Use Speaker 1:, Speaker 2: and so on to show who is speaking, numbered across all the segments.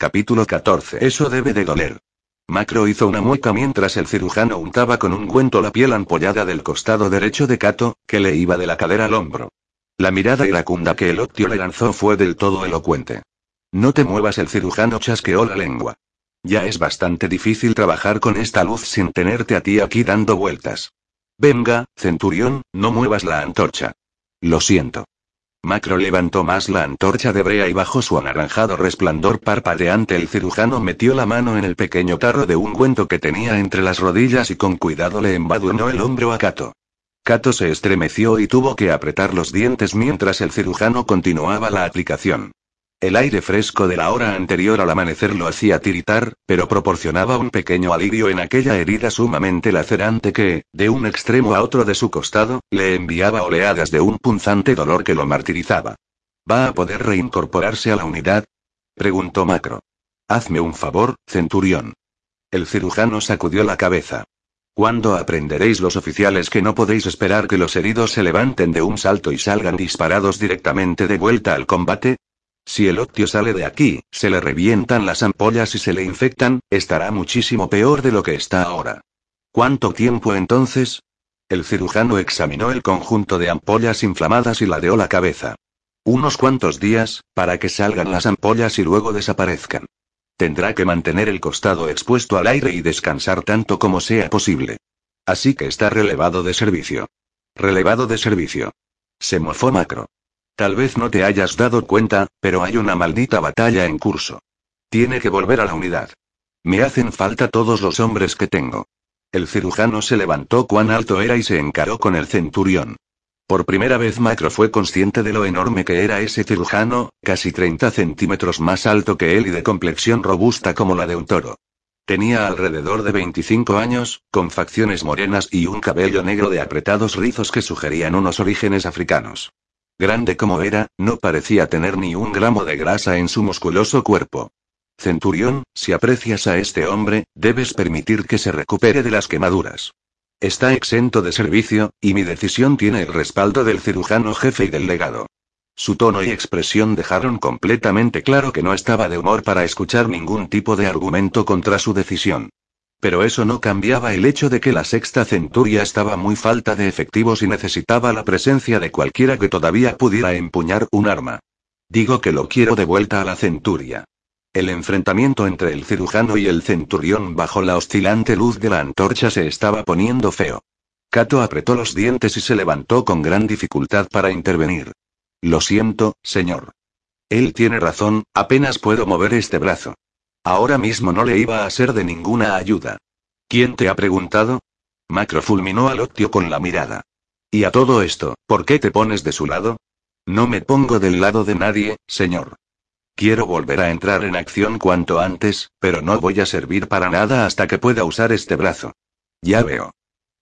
Speaker 1: Capítulo 14. Eso debe de doler. Macro hizo una mueca mientras el cirujano untaba con un guento la piel ampollada del costado derecho de Cato, que le iba de la cadera al hombro. La mirada iracunda que el optio le lanzó fue del todo elocuente. No te muevas, el cirujano chasqueó la lengua. Ya es bastante difícil trabajar con esta luz sin tenerte a ti aquí dando vueltas. Venga, centurión, no muevas la antorcha. Lo siento. Macro levantó más la antorcha de brea y bajo su anaranjado resplandor parpadeante el cirujano metió la mano en el pequeño tarro de ungüento que tenía entre las rodillas y con cuidado le embadurnó el hombro a Cato. Cato se estremeció y tuvo que apretar los dientes mientras el cirujano continuaba la aplicación. El aire fresco de la hora anterior al amanecer lo hacía tiritar, pero proporcionaba un pequeño alivio en aquella herida sumamente lacerante que, de un extremo a otro de su costado, le enviaba oleadas de un punzante dolor que lo martirizaba. ¿Va a poder reincorporarse a la unidad? preguntó Macro. Hazme un favor, centurión. El cirujano sacudió la cabeza. ¿Cuándo aprenderéis los oficiales que no podéis esperar que los heridos se levanten de un salto y salgan disparados directamente de vuelta al combate? Si el optio sale de aquí, se le revientan las ampollas y se le infectan, estará muchísimo peor de lo que está ahora. ¿Cuánto tiempo entonces? El cirujano examinó el conjunto de ampollas inflamadas y ladeó la cabeza. Unos cuantos días, para que salgan las ampollas y luego desaparezcan. Tendrá que mantener el costado expuesto al aire y descansar tanto como sea posible. Así que está relevado de servicio. Relevado de servicio. Se mofó Macro. Tal vez no te hayas dado cuenta, pero hay una maldita batalla en curso. Tiene que volver a la unidad. Me hacen falta todos los hombres que tengo. El cirujano se levantó cuán alto era y se encaró con el centurión. Por primera vez Macro fue consciente de lo enorme que era ese cirujano, casi 30 centímetros más alto que él y de complexión robusta como la de un toro. Tenía alrededor de 25 años, con facciones morenas y un cabello negro de apretados rizos que sugerían unos orígenes africanos. Grande como era, no parecía tener ni un gramo de grasa en su musculoso cuerpo. Centurión, si aprecias a este hombre, debes permitir que se recupere de las quemaduras. Está exento de servicio, y mi decisión tiene el respaldo del cirujano jefe y del legado. Su tono y expresión dejaron completamente claro que no estaba de humor para escuchar ningún tipo de argumento contra su decisión. Pero eso no cambiaba el hecho de que la sexta centuria estaba muy falta de efectivos y necesitaba la presencia de cualquiera que todavía pudiera empuñar un arma. Digo que lo quiero de vuelta a la centuria. El enfrentamiento entre el cirujano y el centurión bajo la oscilante luz de la antorcha se estaba poniendo feo. Cato apretó los dientes y se levantó con gran dificultad para intervenir. Lo siento, señor. Él tiene razón, apenas puedo mover este brazo. Ahora mismo no le iba a ser de ninguna ayuda. ¿Quién te ha preguntado? Macro fulminó al Octio con la mirada. Y a todo esto, ¿por qué te pones de su lado? No me pongo del lado de nadie, señor. Quiero volver a entrar en acción cuanto antes, pero no voy a servir para nada hasta que pueda usar este brazo. Ya veo.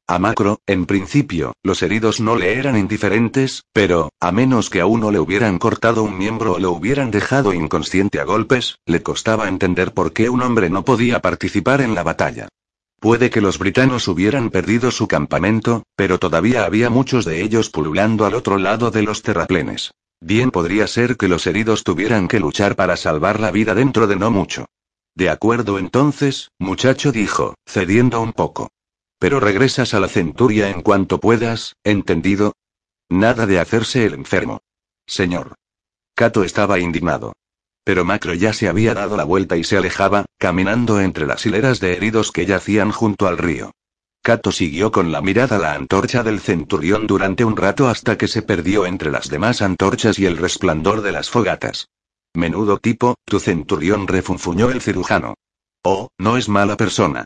Speaker 1: A Macro, en principio, los heridos no le eran indiferentes, pero, a menos que a uno le hubieran cortado un miembro o lo hubieran dejado inconsciente a golpes, le costaba entender por qué un hombre no podía participar en la batalla. Puede que los britanos hubieran perdido su campamento, pero todavía había muchos de ellos pululando al otro lado de los terraplenes. Bien podría ser que los heridos tuvieran que luchar para salvar la vida dentro de no mucho. De acuerdo entonces, muchacho dijo, cediendo un poco. Pero regresas a la centuria en cuanto puedas, ¿entendido? Nada de hacerse el enfermo. Señor. Cato estaba indignado. Pero Macro ya se había dado la vuelta y se alejaba, caminando entre las hileras de heridos que yacían junto al río. Cato siguió con la mirada la antorcha del centurión durante un rato hasta que se perdió entre las demás antorchas y el resplandor de las fogatas. Menudo tipo, tu centurión refunfuñó el cirujano. Oh, no es mala persona.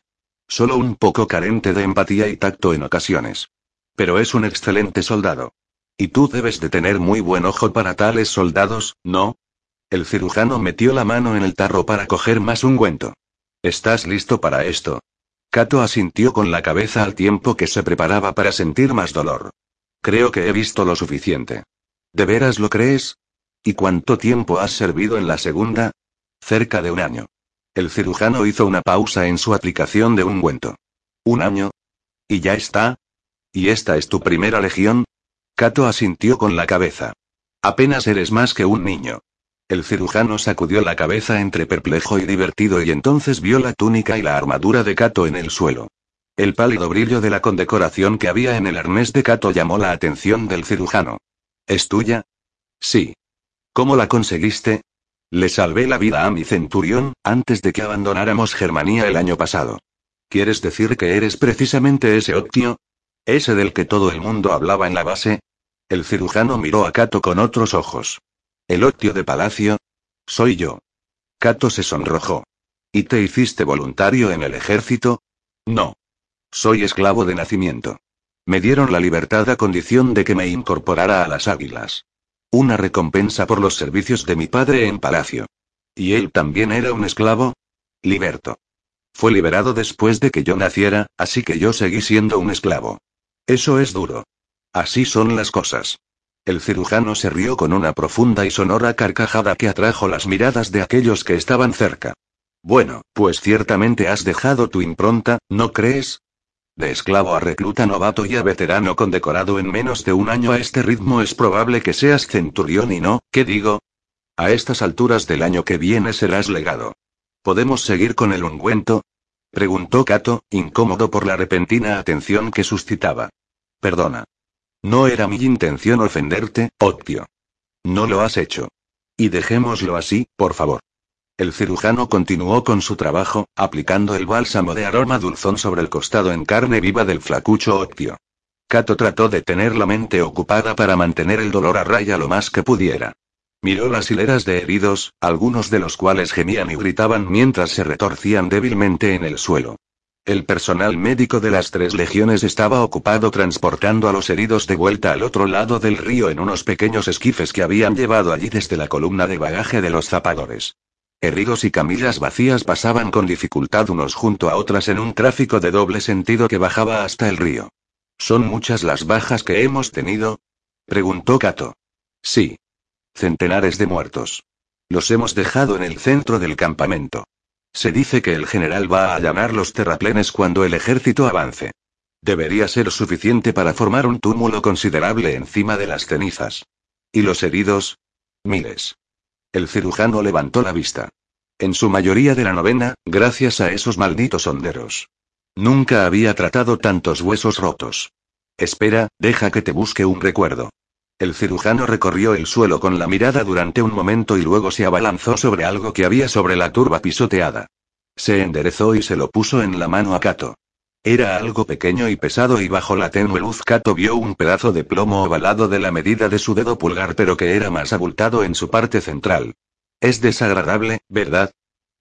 Speaker 1: Solo un poco carente de empatía y tacto en ocasiones. Pero es un excelente soldado. Y tú debes de tener muy buen ojo para tales soldados, ¿no? El cirujano metió la mano en el tarro para coger más ungüento. ¿Estás listo para esto? Kato asintió con la cabeza al tiempo que se preparaba para sentir más dolor. Creo que he visto lo suficiente. ¿De veras lo crees? ¿Y cuánto tiempo has servido en la segunda? Cerca de un año. El cirujano hizo una pausa en su aplicación de ungüento. ¿Un año? ¿Y ya está? ¿Y esta es tu primera legión? Kato asintió con la cabeza. Apenas eres más que un niño. El cirujano sacudió la cabeza entre perplejo y divertido y entonces vio la túnica y la armadura de Kato en el suelo. El pálido brillo de la condecoración que había en el arnés de Kato llamó la atención del cirujano. ¿Es tuya? Sí. ¿Cómo la conseguiste? Le salvé la vida a mi centurión, antes de que abandonáramos Germanía el año pasado. ¿Quieres decir que eres precisamente ese Octio? ¿Ese del que todo el mundo hablaba en la base? El cirujano miró a Cato con otros ojos. ¿El Octio de Palacio? Soy yo. Cato se sonrojó. ¿Y te hiciste voluntario en el ejército? No. Soy esclavo de nacimiento. Me dieron la libertad a condición de que me incorporara a las águilas. Una recompensa por los servicios de mi padre en palacio. ¿Y él también era un esclavo? Liberto. Fue liberado después de que yo naciera, así que yo seguí siendo un esclavo. Eso es duro. Así son las cosas. El cirujano se rió con una profunda y sonora carcajada que atrajo las miradas de aquellos que estaban cerca. Bueno, pues ciertamente has dejado tu impronta, ¿no crees? De esclavo a recluta novato y a veterano condecorado en menos de un año a este ritmo es probable que seas centurión y no, ¿qué digo? A estas alturas del año que viene serás legado. ¿Podemos seguir con el ungüento? Preguntó Cato, incómodo por la repentina atención que suscitaba. Perdona. No era mi intención ofenderte, Octio. No lo has hecho. Y dejémoslo así, por favor. El cirujano continuó con su trabajo, aplicando el bálsamo de aroma dulzón sobre el costado en carne viva del flacucho Octio. Cato trató de tener la mente ocupada para mantener el dolor a raya lo más que pudiera. Miró las hileras de heridos, algunos de los cuales gemían y gritaban mientras se retorcían débilmente en el suelo. El personal médico de las tres legiones estaba ocupado transportando a los heridos de vuelta al otro lado del río en unos pequeños esquifes que habían llevado allí desde la columna de bagaje de los zapadores. Herridos y camillas vacías pasaban con dificultad unos junto a otras en un tráfico de doble sentido que bajaba hasta el río. ¿Son muchas las bajas que hemos tenido? preguntó Cato. Sí. Centenares de muertos. Los hemos dejado en el centro del campamento. Se dice que el general va a allanar los terraplenes cuando el ejército avance. Debería ser suficiente para formar un túmulo considerable encima de las cenizas. ¿Y los heridos? Miles. El cirujano levantó la vista. En su mayoría de la novena, gracias a esos malditos honderos. Nunca había tratado tantos huesos rotos. Espera, deja que te busque un recuerdo. El cirujano recorrió el suelo con la mirada durante un momento y luego se abalanzó sobre algo que había sobre la turba pisoteada. Se enderezó y se lo puso en la mano a Cato. Era algo pequeño y pesado y bajo la tenue luz Kato vio un pedazo de plomo ovalado de la medida de su dedo pulgar pero que era más abultado en su parte central. Es desagradable, ¿verdad?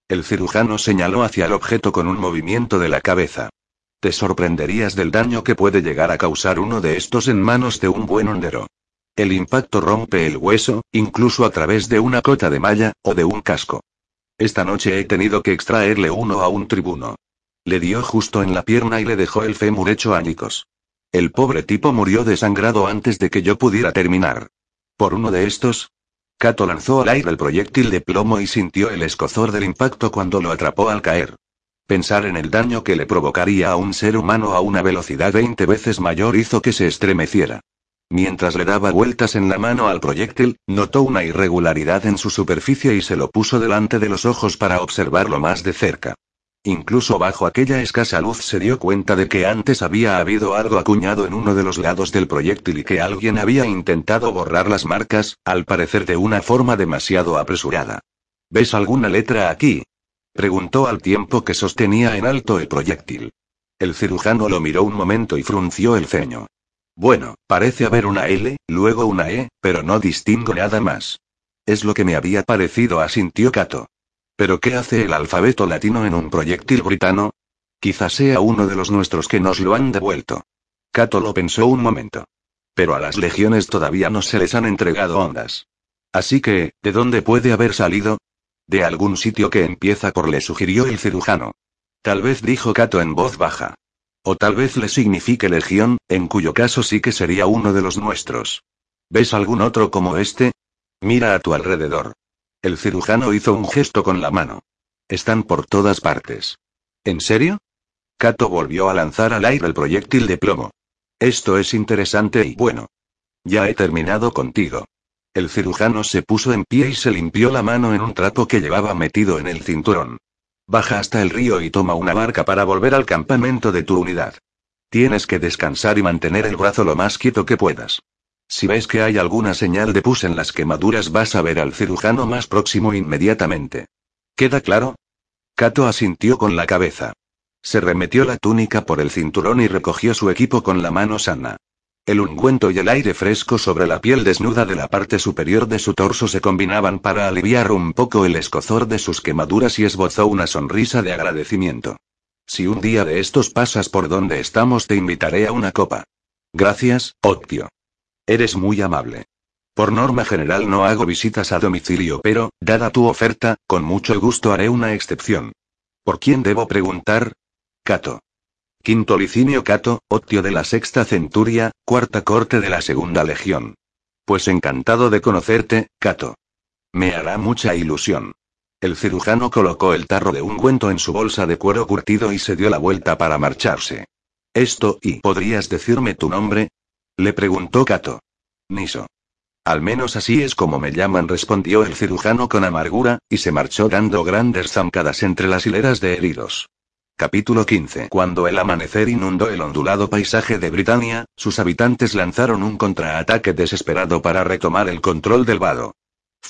Speaker 1: El cirujano señaló hacia el objeto con un movimiento de la cabeza. Te sorprenderías del daño que puede llegar a causar uno de estos en manos de un buen hondero. El impacto rompe el hueso, incluso a través de una cota de malla, o de un casco. Esta noche he tenido que extraerle uno a un tribuno. Le dio justo en la pierna y le dejó el fémur hecho añicos. El pobre tipo murió desangrado antes de que yo pudiera terminar. Por uno de estos. Cato lanzó al aire el proyectil de plomo y sintió el escozor del impacto cuando lo atrapó al caer. Pensar en el daño que le provocaría a un ser humano a una velocidad 20 veces mayor hizo que se estremeciera. Mientras le daba vueltas en la mano al proyectil, notó una irregularidad en su superficie y se lo puso delante de los ojos para observarlo más de cerca. Incluso bajo aquella escasa luz se dio cuenta de que antes había habido algo acuñado en uno de los lados del proyectil y que alguien había intentado borrar las marcas, al parecer de una forma demasiado apresurada. ¿Ves alguna letra aquí? preguntó al tiempo que sostenía en alto el proyectil. El cirujano lo miró un momento y frunció el ceño. Bueno, parece haber una L, luego una E, pero no distingo nada más. Es lo que me había parecido, asintió Cato. ¿Pero qué hace el alfabeto latino en un proyectil britano? Quizás sea uno de los nuestros que nos lo han devuelto. Cato lo pensó un momento. Pero a las legiones todavía no se les han entregado ondas. Así que, ¿de dónde puede haber salido? De algún sitio que empieza por le sugirió el cirujano. Tal vez dijo Kato en voz baja. O tal vez le signifique legión, en cuyo caso sí que sería uno de los nuestros. ¿Ves algún otro como este? Mira a tu alrededor. El cirujano hizo un gesto con la mano. Están por todas partes. ¿En serio? Kato volvió a lanzar al aire el proyectil de plomo. Esto es interesante y bueno. Ya he terminado contigo. El cirujano se puso en pie y se limpió la mano en un trapo que llevaba metido en el cinturón. Baja hasta el río y toma una barca para volver al campamento de tu unidad. Tienes que descansar y mantener el brazo lo más quieto que puedas. Si ves que hay alguna señal de pus en las quemaduras vas a ver al cirujano más próximo inmediatamente. ¿Queda claro? Kato asintió con la cabeza. Se remetió la túnica por el cinturón y recogió su equipo con la mano sana. El ungüento y el aire fresco sobre la piel desnuda de la parte superior de su torso se combinaban para aliviar un poco el escozor de sus quemaduras y esbozó una sonrisa de agradecimiento. Si un día de estos pasas por donde estamos te invitaré a una copa. Gracias, Octio. Eres muy amable. Por norma general no hago visitas a domicilio, pero, dada tu oferta, con mucho gusto haré una excepción. ¿Por quién debo preguntar? Cato. Quinto Licinio Cato, Octio de la Sexta Centuria, Cuarta Corte de la Segunda Legión. Pues encantado de conocerte, Cato. Me hará mucha ilusión. El cirujano colocó el tarro de ungüento en su bolsa de cuero curtido y se dio la vuelta para marcharse. Esto, ¿y podrías decirme tu nombre? Le preguntó Cato. Niso. Al menos así es como me llaman, respondió el cirujano con amargura, y se marchó dando grandes zancadas entre las hileras de heridos. Capítulo 15. Cuando el amanecer inundó el ondulado paisaje de Britania, sus habitantes lanzaron un contraataque desesperado para retomar el control del vado.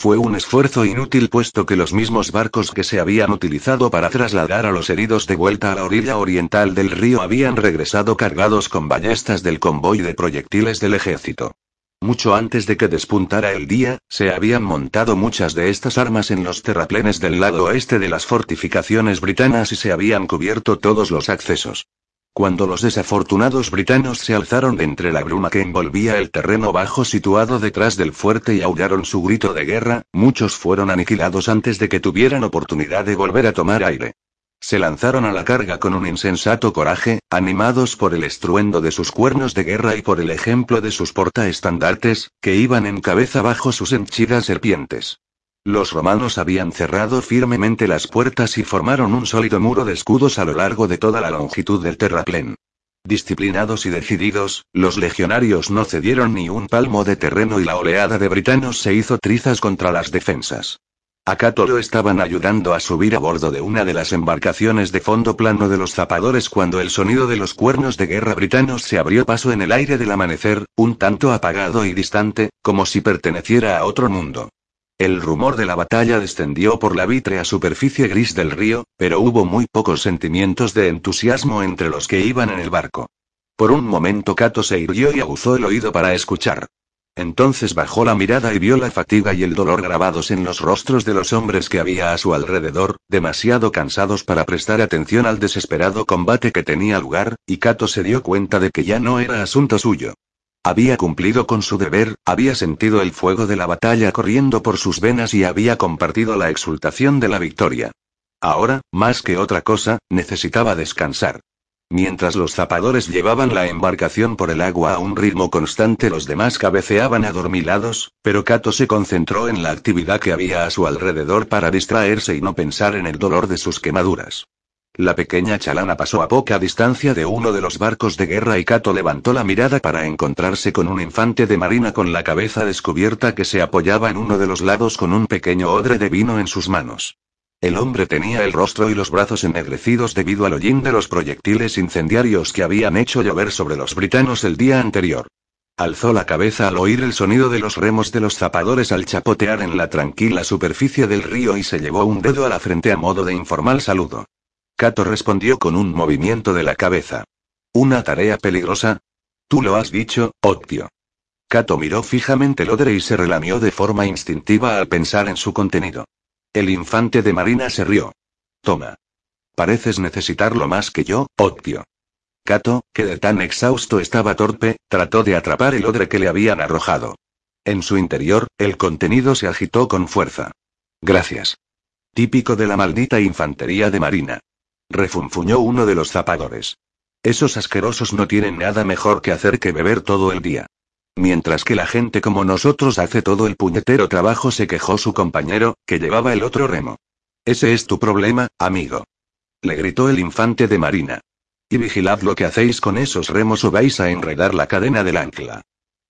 Speaker 1: Fue un esfuerzo inútil puesto que los mismos barcos que se habían utilizado para trasladar a los heridos de vuelta a la orilla oriental del río habían regresado cargados con ballestas del convoy de proyectiles del ejército. Mucho antes de que despuntara el día, se habían montado muchas de estas armas en los terraplenes del lado oeste de las fortificaciones britanas y se habían cubierto todos los accesos. Cuando los desafortunados britanos se alzaron de entre la bruma que envolvía el terreno bajo situado detrás del fuerte y aullaron su grito de guerra, muchos fueron aniquilados antes de que tuvieran oportunidad de volver a tomar aire. Se lanzaron a la carga con un insensato coraje, animados por el estruendo de sus cuernos de guerra y por el ejemplo de sus portaestandartes, que iban en cabeza bajo sus henchidas serpientes. Los romanos habían cerrado firmemente las puertas y formaron un sólido muro de escudos a lo largo de toda la longitud del terraplén. Disciplinados y decididos, los legionarios no cedieron ni un palmo de terreno y la oleada de britanos se hizo trizas contra las defensas. A Cato lo estaban ayudando a subir a bordo de una de las embarcaciones de fondo plano de los zapadores cuando el sonido de los cuernos de guerra britanos se abrió paso en el aire del amanecer, un tanto apagado y distante, como si perteneciera a otro mundo. El rumor de la batalla descendió por la vítrea superficie gris del río, pero hubo muy pocos sentimientos de entusiasmo entre los que iban en el barco. Por un momento Cato se irguió y aguzó el oído para escuchar. Entonces bajó la mirada y vio la fatiga y el dolor grabados en los rostros de los hombres que había a su alrededor, demasiado cansados para prestar atención al desesperado combate que tenía lugar, y Kato se dio cuenta de que ya no era asunto suyo. Había cumplido con su deber, había sentido el fuego de la batalla corriendo por sus venas y había compartido la exultación de la victoria. Ahora, más que otra cosa, necesitaba descansar. Mientras los zapadores llevaban la embarcación por el agua a un ritmo constante, los demás cabeceaban adormilados, pero Kato se concentró en la actividad que había a su alrededor para distraerse y no pensar en el dolor de sus quemaduras. La pequeña chalana pasó a poca distancia de uno de los barcos de guerra y Kato levantó la mirada para encontrarse con un infante de marina con la cabeza descubierta que se apoyaba en uno de los lados con un pequeño odre de vino en sus manos. El hombre tenía el rostro y los brazos ennegrecidos debido al hollín de los proyectiles incendiarios que habían hecho llover sobre los britanos el día anterior. Alzó la cabeza al oír el sonido de los remos de los zapadores al chapotear en la tranquila superficie del río y se llevó un dedo a la frente a modo de informal saludo. Cato respondió con un movimiento de la cabeza. ¿Una tarea peligrosa? Tú lo has dicho, Octio. Cato miró fijamente el odre y se relamió de forma instintiva al pensar en su contenido. El infante de Marina se rió. Toma. Pareces necesitarlo más que yo, Octio. Cato, que de tan exhausto estaba torpe, trató de atrapar el odre que le habían arrojado. En su interior, el contenido se agitó con fuerza. Gracias. Típico de la maldita infantería de Marina. Refunfuñó uno de los zapadores. Esos asquerosos no tienen nada mejor que hacer que beber todo el día. Mientras que la gente como nosotros hace todo el puñetero trabajo, se quejó su compañero, que llevaba el otro remo. Ese es tu problema, amigo. Le gritó el infante de Marina. Y vigilad lo que hacéis con esos remos o vais a enredar la cadena del ancla.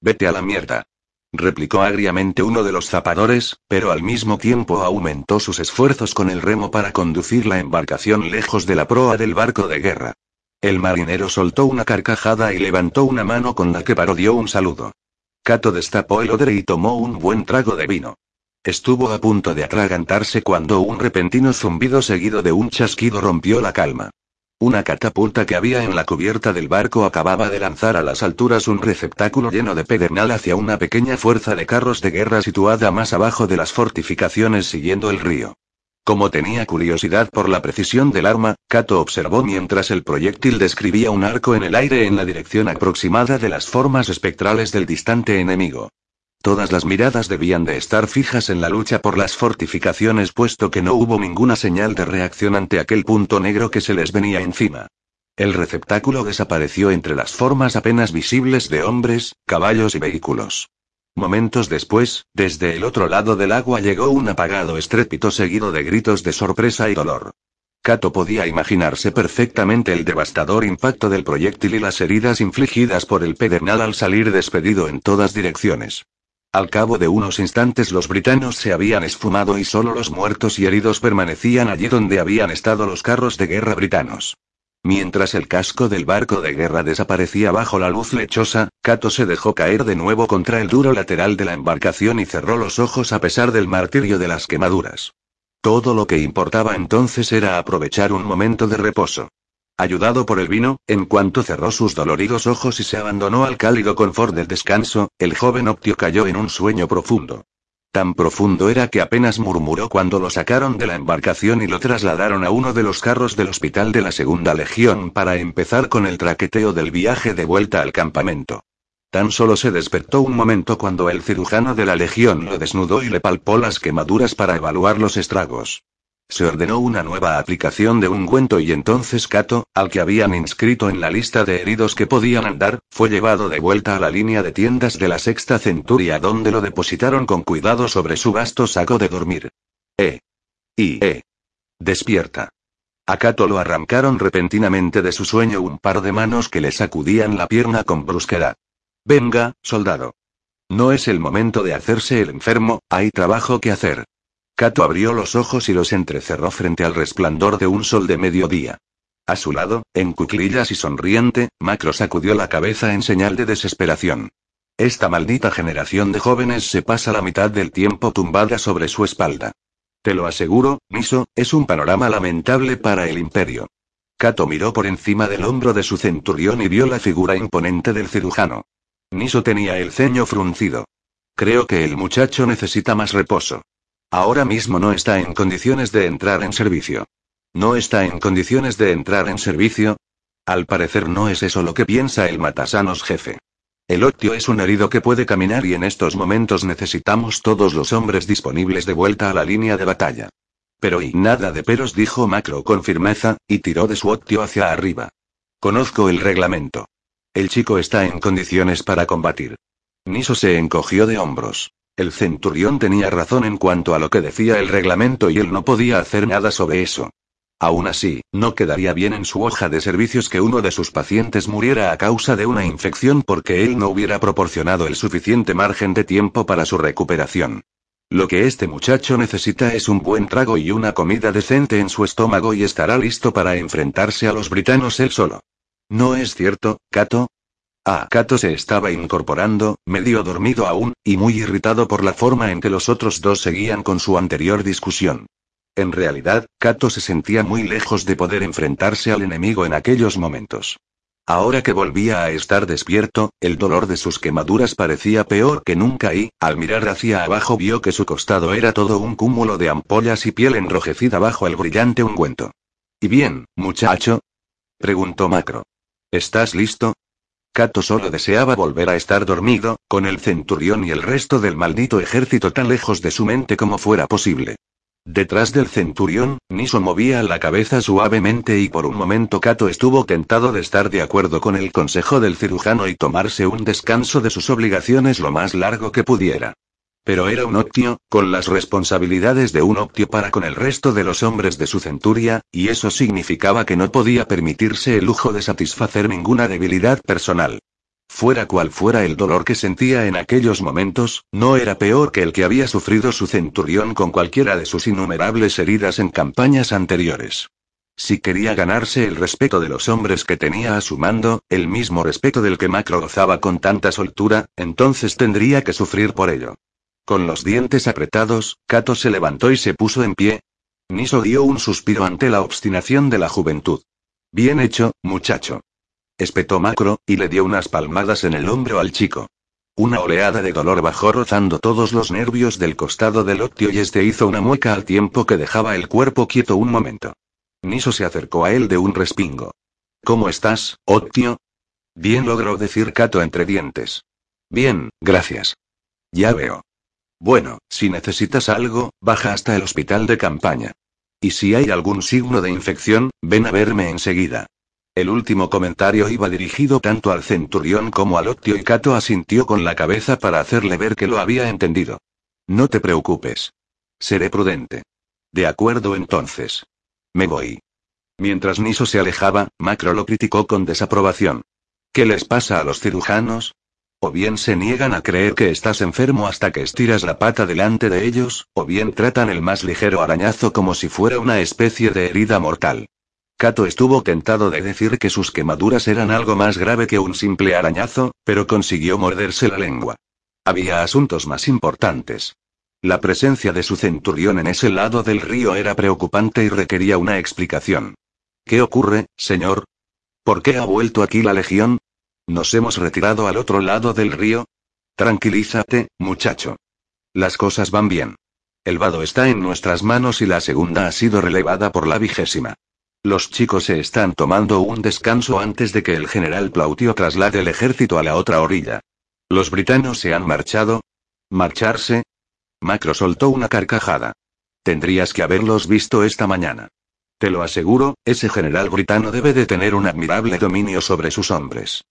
Speaker 1: Vete a la mierda replicó agriamente uno de los zapadores, pero al mismo tiempo aumentó sus esfuerzos con el remo para conducir la embarcación lejos de la proa del barco de guerra. El marinero soltó una carcajada y levantó una mano con la que parodió un saludo. Cato destapó el odre y tomó un buen trago de vino. Estuvo a punto de atragantarse cuando un repentino zumbido seguido de un chasquido rompió la calma. Una catapulta que había en la cubierta del barco acababa de lanzar a las alturas un receptáculo lleno de pedernal hacia una pequeña fuerza de carros de guerra situada más abajo de las fortificaciones siguiendo el río. Como tenía curiosidad por la precisión del arma, Kato observó mientras el proyectil describía un arco en el aire en la dirección aproximada de las formas espectrales del distante enemigo. Todas las miradas debían de estar fijas en la lucha por las fortificaciones puesto que no hubo ninguna señal de reacción ante aquel punto negro que se les venía encima. El receptáculo desapareció entre las formas apenas visibles de hombres, caballos y vehículos. Momentos después, desde el otro lado del agua llegó un apagado estrépito seguido de gritos de sorpresa y dolor. Kato podía imaginarse perfectamente el devastador impacto del proyectil y las heridas infligidas por el pedernal al salir despedido en todas direcciones. Al cabo de unos instantes los britanos se habían esfumado y solo los muertos y heridos permanecían allí donde habían estado los carros de guerra britanos. Mientras el casco del barco de guerra desaparecía bajo la luz lechosa, Cato se dejó caer de nuevo contra el duro lateral de la embarcación y cerró los ojos a pesar del martirio de las quemaduras. Todo lo que importaba entonces era aprovechar un momento de reposo. Ayudado por el vino, en cuanto cerró sus doloridos ojos y se abandonó al cálido confort del descanso, el joven Optio cayó en un sueño profundo. Tan profundo era que apenas murmuró cuando lo sacaron de la embarcación y lo trasladaron a uno de los carros del hospital de la Segunda Legión para empezar con el traqueteo del viaje de vuelta al campamento. Tan solo se despertó un momento cuando el cirujano de la Legión lo desnudó y le palpó las quemaduras para evaluar los estragos. Se ordenó una nueva aplicación de ungüento y entonces Cato, al que habían inscrito en la lista de heridos que podían andar, fue llevado de vuelta a la línea de tiendas de la sexta centuria donde lo depositaron con cuidado sobre su vasto saco de dormir. Eh. Y eh. Despierta. A Cato lo arrancaron repentinamente de su sueño un par de manos que le sacudían la pierna con brusquedad. Venga, soldado. No es el momento de hacerse el enfermo, hay trabajo que hacer. Cato abrió los ojos y los entrecerró frente al resplandor de un sol de mediodía. A su lado, en cuclillas y sonriente, Macro sacudió la cabeza en señal de desesperación. Esta maldita generación de jóvenes se pasa la mitad del tiempo tumbada sobre su espalda. Te lo aseguro, Miso, es un panorama lamentable para el imperio. Cato miró por encima del hombro de su centurión y vio la figura imponente del cirujano. Niso tenía el ceño fruncido. Creo que el muchacho necesita más reposo. Ahora mismo no está en condiciones de entrar en servicio. ¿No está en condiciones de entrar en servicio? Al parecer no es eso lo que piensa el matasanos jefe. El Octio es un herido que puede caminar y en estos momentos necesitamos todos los hombres disponibles de vuelta a la línea de batalla. Pero y nada de peros dijo Macro con firmeza, y tiró de su Octio hacia arriba. Conozco el reglamento. El chico está en condiciones para combatir. Niso se encogió de hombros. El centurión tenía razón en cuanto a lo que decía el reglamento y él no podía hacer nada sobre eso. Aún así, no quedaría bien en su hoja de servicios que uno de sus pacientes muriera a causa de una infección porque él no hubiera proporcionado el suficiente margen de tiempo para su recuperación. Lo que este muchacho necesita es un buen trago y una comida decente en su estómago y estará listo para enfrentarse a los britanos él solo. ¿No es cierto, Cato? Ah, Kato se estaba incorporando, medio dormido aún, y muy irritado por la forma en que los otros dos seguían con su anterior discusión. En realidad, Kato se sentía muy lejos de poder enfrentarse al enemigo en aquellos momentos. Ahora que volvía a estar despierto, el dolor de sus quemaduras parecía peor que nunca y, al mirar hacia abajo, vio que su costado era todo un cúmulo de ampollas y piel enrojecida bajo el brillante ungüento. ¿Y bien, muchacho? preguntó Macro. ¿Estás listo? Kato solo deseaba volver a estar dormido, con el centurión y el resto del maldito ejército tan lejos de su mente como fuera posible. Detrás del centurión, Niso movía la cabeza suavemente y por un momento Kato estuvo tentado de estar de acuerdo con el consejo del cirujano y tomarse un descanso de sus obligaciones lo más largo que pudiera. Pero era un optio, con las responsabilidades de un optio para con el resto de los hombres de su centuria, y eso significaba que no podía permitirse el lujo de satisfacer ninguna debilidad personal. Fuera cual fuera el dolor que sentía en aquellos momentos, no era peor que el que había sufrido su centurión con cualquiera de sus innumerables heridas en campañas anteriores. Si quería ganarse el respeto de los hombres que tenía a su mando, el mismo respeto del que Macro gozaba con tanta soltura, entonces tendría que sufrir por ello. Con los dientes apretados, Kato se levantó y se puso en pie. Niso dio un suspiro ante la obstinación de la juventud. Bien hecho, muchacho espetó Macro, y le dio unas palmadas en el hombro al chico. Una oleada de dolor bajó rozando todos los nervios del costado del Octio y este hizo una mueca al tiempo que dejaba el cuerpo quieto un momento. Niso se acercó a él de un respingo. ¿Cómo estás, Octio? Bien logró decir Cato entre dientes. Bien, gracias. Ya veo. Bueno, si necesitas algo, baja hasta el hospital de campaña. Y si hay algún signo de infección, ven a verme enseguida. El último comentario iba dirigido tanto al centurión como al Octio y Cato asintió con la cabeza para hacerle ver que lo había entendido. No te preocupes. Seré prudente. De acuerdo entonces. Me voy. Mientras Niso se alejaba, Macro lo criticó con desaprobación. ¿Qué les pasa a los cirujanos? O bien se niegan a creer que estás enfermo hasta que estiras la pata delante de ellos, o bien tratan el más ligero arañazo como si fuera una especie de herida mortal. Kato estuvo tentado de decir que sus quemaduras eran algo más grave que un simple arañazo, pero consiguió morderse la lengua. Había asuntos más importantes. La presencia de su centurión en ese lado del río era preocupante y requería una explicación. ¿Qué ocurre, señor? ¿Por qué ha vuelto aquí la legión? ¿Nos hemos retirado al otro lado del río? Tranquilízate, muchacho. Las cosas van bien. El vado está en nuestras manos y la segunda ha sido relevada por la vigésima. Los chicos se están tomando un descanso antes de que el general Plautio traslade el ejército a la otra orilla. ¿Los britanos se han marchado? ¿Marcharse? Macro soltó una carcajada. Tendrías que haberlos visto esta mañana. Te lo aseguro, ese general britano debe de tener un admirable dominio sobre sus hombres.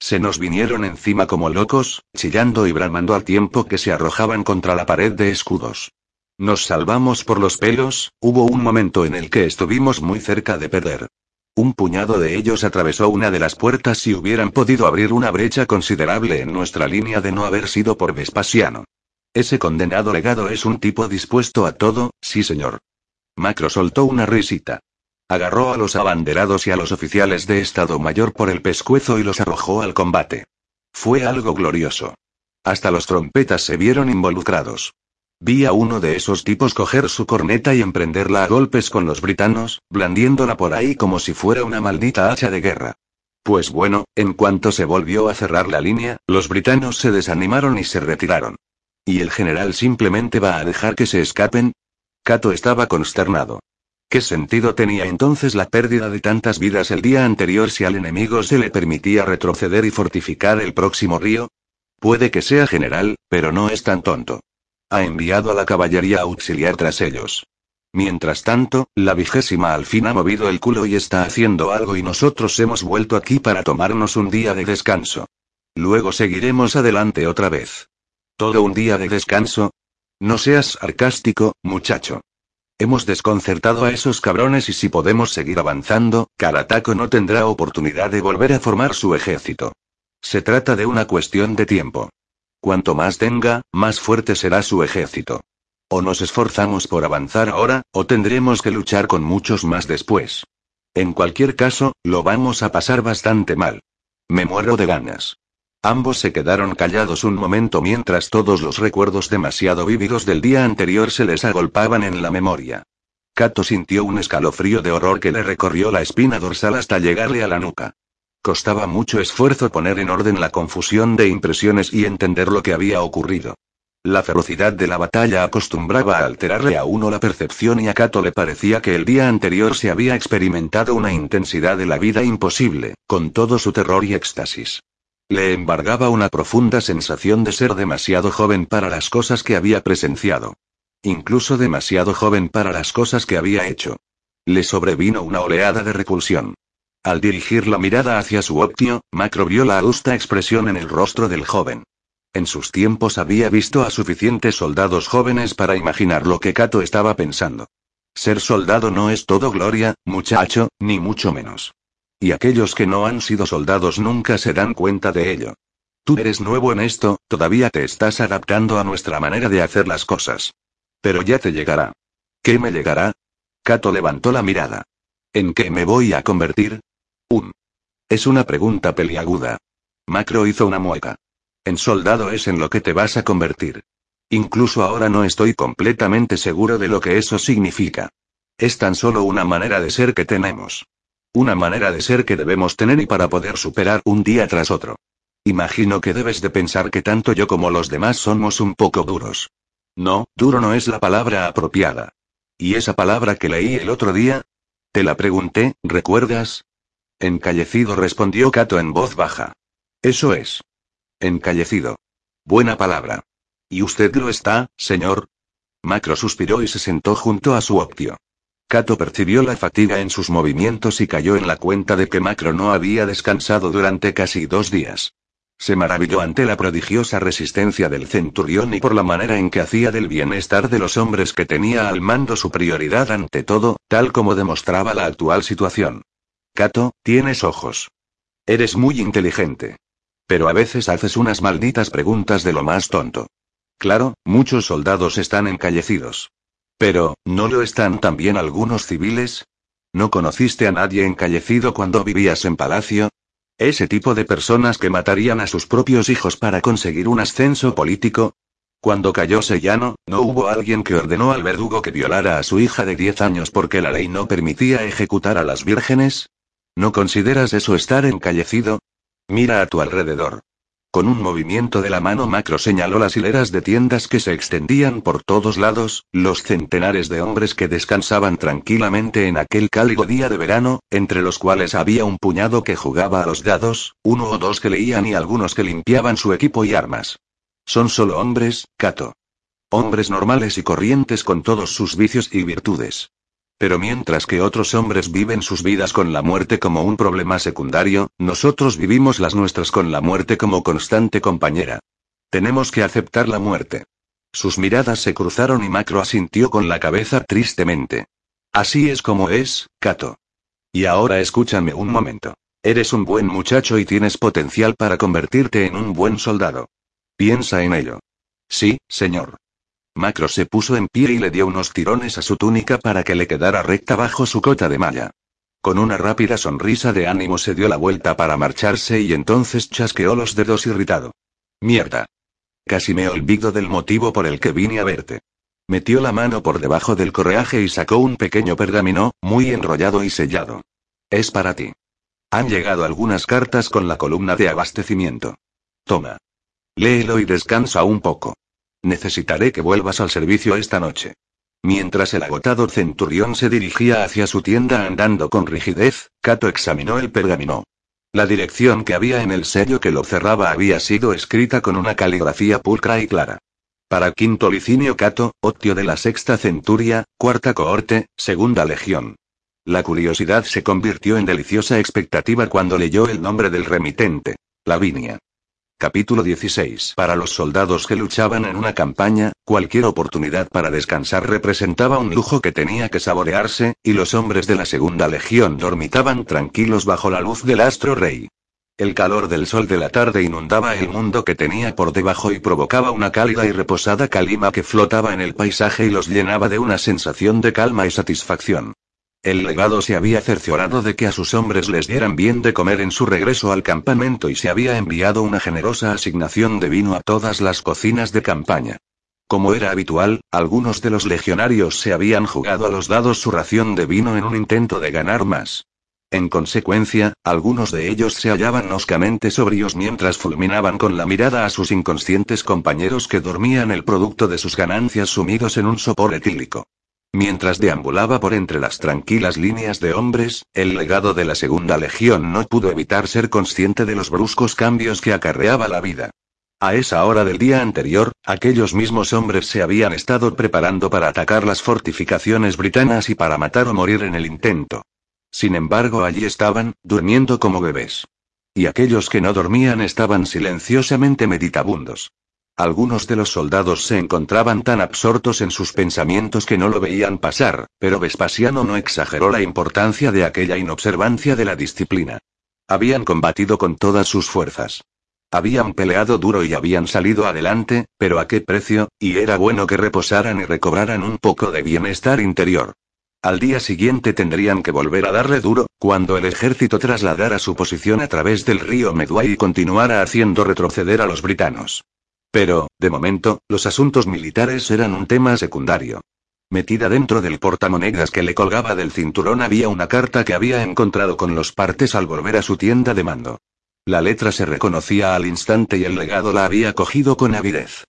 Speaker 1: Se nos vinieron encima como locos, chillando y bramando al tiempo que se arrojaban contra la pared de escudos. Nos salvamos por los pelos, hubo un momento en el que estuvimos muy cerca de perder. Un puñado de ellos atravesó una de las puertas y hubieran podido abrir una brecha considerable en nuestra línea de no haber sido por Vespasiano. Ese condenado legado es un tipo dispuesto a todo, sí señor. Macro soltó una risita. Agarró a los abanderados y a los oficiales de Estado Mayor por el pescuezo y los arrojó al combate. Fue algo glorioso. Hasta los trompetas se vieron involucrados. Vi a uno de esos tipos coger su corneta y emprenderla a golpes con los britanos, blandiéndola por ahí como si fuera una maldita hacha de guerra. Pues bueno, en cuanto se volvió a cerrar la línea, los britanos se desanimaron y se retiraron. ¿Y el general simplemente va a dejar que se escapen? Cato estaba consternado. ¿Qué sentido tenía entonces la pérdida de tantas vidas el día anterior si al enemigo se le permitía retroceder y fortificar el próximo río? Puede que sea general, pero no es tan tonto. Ha enviado a la caballería auxiliar tras ellos. Mientras tanto, la vigésima al fin ha movido el culo y está haciendo algo y nosotros hemos vuelto aquí para tomarnos un día de descanso. Luego seguiremos adelante otra vez. ¿Todo un día de descanso? No seas sarcástico, muchacho. Hemos desconcertado a esos cabrones y si podemos seguir avanzando, Karatako no tendrá oportunidad de volver a formar su ejército. Se trata de una cuestión de tiempo. Cuanto más tenga, más fuerte será su ejército. O nos esforzamos por avanzar ahora, o tendremos que luchar con muchos más después. En cualquier caso, lo vamos a pasar bastante mal. Me muero de ganas. Ambos se quedaron callados un momento mientras todos los recuerdos demasiado vívidos del día anterior se les agolpaban en la memoria. Kato sintió un escalofrío de horror que le recorrió la espina dorsal hasta llegarle a la nuca. Costaba mucho esfuerzo poner en orden la confusión de impresiones y entender lo que había ocurrido. La ferocidad de la batalla acostumbraba a alterarle a uno la percepción y a Kato le parecía que el día anterior se había experimentado una intensidad de la vida imposible, con todo su terror y éxtasis. Le embargaba una profunda sensación de ser demasiado joven para las cosas que había presenciado. Incluso demasiado joven para las cosas que había hecho. Le sobrevino una oleada de repulsión. Al dirigir la mirada hacia su optio, Macro vio la adusta expresión en el rostro del joven. En sus tiempos había visto a suficientes soldados jóvenes para imaginar lo que Kato estaba pensando. Ser soldado no es todo gloria, muchacho, ni mucho menos. Y aquellos que no han sido soldados nunca se dan cuenta de ello. Tú eres nuevo en esto, todavía te estás adaptando a nuestra manera de hacer las cosas. Pero ya te llegará. ¿Qué me llegará? Kato levantó la mirada. ¿En qué me voy a convertir? Un. Es una pregunta peliaguda. Macro hizo una mueca. En soldado es en lo que te vas a convertir. Incluso ahora no estoy completamente seguro de lo que eso significa. Es tan solo una manera de ser que tenemos. Una manera de ser que debemos tener y para poder superar un día tras otro. Imagino que debes de pensar que tanto yo como los demás somos un poco duros. No, duro no es la palabra apropiada. ¿Y esa palabra que leí el otro día? Te la pregunté, ¿recuerdas? Encallecido respondió Cato en voz baja. Eso es. Encallecido. Buena palabra. ¿Y usted lo está, señor? Macro suspiró y se sentó junto a su optio. Cato percibió la fatiga en sus movimientos y cayó en la cuenta de que Macro no había descansado durante casi dos días. Se maravilló ante la prodigiosa resistencia del centurión y por la manera en que hacía del bienestar de los hombres que tenía al mando su prioridad ante todo, tal como demostraba la actual situación. Cato, tienes ojos. Eres muy inteligente. Pero a veces haces unas malditas preguntas de lo más tonto. Claro, muchos soldados están encallecidos. Pero, ¿no lo están también algunos civiles? ¿No conociste a nadie encallecido cuando vivías en palacio? ¿Ese tipo de personas que matarían a sus propios hijos para conseguir un ascenso político? Cuando cayó Sellano, ¿no hubo alguien que ordenó al verdugo que violara a su hija de 10 años porque la ley no permitía ejecutar a las vírgenes? ¿No consideras eso estar encallecido? Mira a tu alrededor. Con un movimiento de la mano Macro señaló las hileras de tiendas que se extendían por todos lados, los centenares de hombres que descansaban tranquilamente en aquel cálido día de verano, entre los cuales había un puñado que jugaba a los dados, uno o dos que leían y algunos que limpiaban su equipo y armas. Son solo hombres, Cato. Hombres normales y corrientes con todos sus vicios y virtudes. Pero mientras que otros hombres viven sus vidas con la muerte como un problema secundario, nosotros vivimos las nuestras con la muerte como constante compañera. Tenemos que aceptar la muerte. Sus miradas se cruzaron y Macro asintió con la cabeza tristemente. Así es como es, Cato. Y ahora escúchame un momento. Eres un buen muchacho y tienes potencial para convertirte en un buen soldado. Piensa en ello. Sí, señor. Macro se puso en pie y le dio unos tirones a su túnica para que le quedara recta bajo su cota de malla. Con una rápida sonrisa de ánimo se dio la vuelta para marcharse y entonces chasqueó los dedos irritado. Mierda. Casi me olvido del motivo por el que vine a verte. Metió la mano por debajo del correaje y sacó un pequeño pergamino, muy enrollado y sellado. Es para ti. Han llegado algunas cartas con la columna de abastecimiento. Toma. Léelo y descansa un poco. Necesitaré que vuelvas al servicio esta noche. Mientras el agotado centurión se dirigía hacia su tienda andando con rigidez, Cato examinó el pergamino. La dirección que había en el sello que lo cerraba había sido escrita con una caligrafía pulcra y clara. Para Quinto Licinio Cato, Otio de la Sexta Centuria, Cuarta Cohorte, Segunda Legión. La curiosidad se convirtió en deliciosa expectativa cuando leyó el nombre del remitente. Lavinia. Capítulo 16. Para los soldados que luchaban en una campaña, cualquier oportunidad para descansar representaba un lujo que tenía que saborearse, y los hombres de la segunda legión dormitaban tranquilos bajo la luz del astro rey. El calor del sol de la tarde inundaba el mundo que tenía por debajo y provocaba una cálida y reposada calima que flotaba en el paisaje y los llenaba de una sensación de calma y satisfacción. El legado se había cerciorado de que a sus hombres les dieran bien de comer en su regreso al campamento y se había enviado una generosa asignación de vino a todas las cocinas de campaña. Como era habitual, algunos de los legionarios se habían jugado a los dados su ración de vino en un intento de ganar más. En consecuencia, algunos de ellos se hallaban noscamente sobrios mientras fulminaban con la mirada a sus inconscientes compañeros que dormían el producto de sus ganancias sumidos en un sopor etílico. Mientras deambulaba por entre las tranquilas líneas de hombres, el legado de la Segunda Legión no pudo evitar ser consciente de los bruscos cambios que acarreaba la vida. A esa hora del día anterior, aquellos mismos hombres se habían estado preparando para atacar las fortificaciones britanas y para matar o morir en el intento. Sin embargo, allí estaban, durmiendo como bebés. Y aquellos que no dormían estaban silenciosamente meditabundos. Algunos de los soldados se encontraban tan absortos en sus pensamientos que no lo veían pasar, pero Vespasiano no exageró la importancia de aquella inobservancia de la disciplina. Habían combatido con todas sus fuerzas. Habían peleado duro y habían salido adelante, pero a qué precio, y era bueno que reposaran y recobraran un poco de bienestar interior. Al día siguiente tendrían que volver a darle duro, cuando el ejército trasladara su posición a través del río Medway y continuara haciendo retroceder a los britanos. Pero, de momento, los asuntos militares eran un tema secundario. Metida dentro del portamonedas que le colgaba del cinturón había una carta que había encontrado con los partes al volver a su tienda de mando. La letra se reconocía al instante y el legado la había cogido con avidez.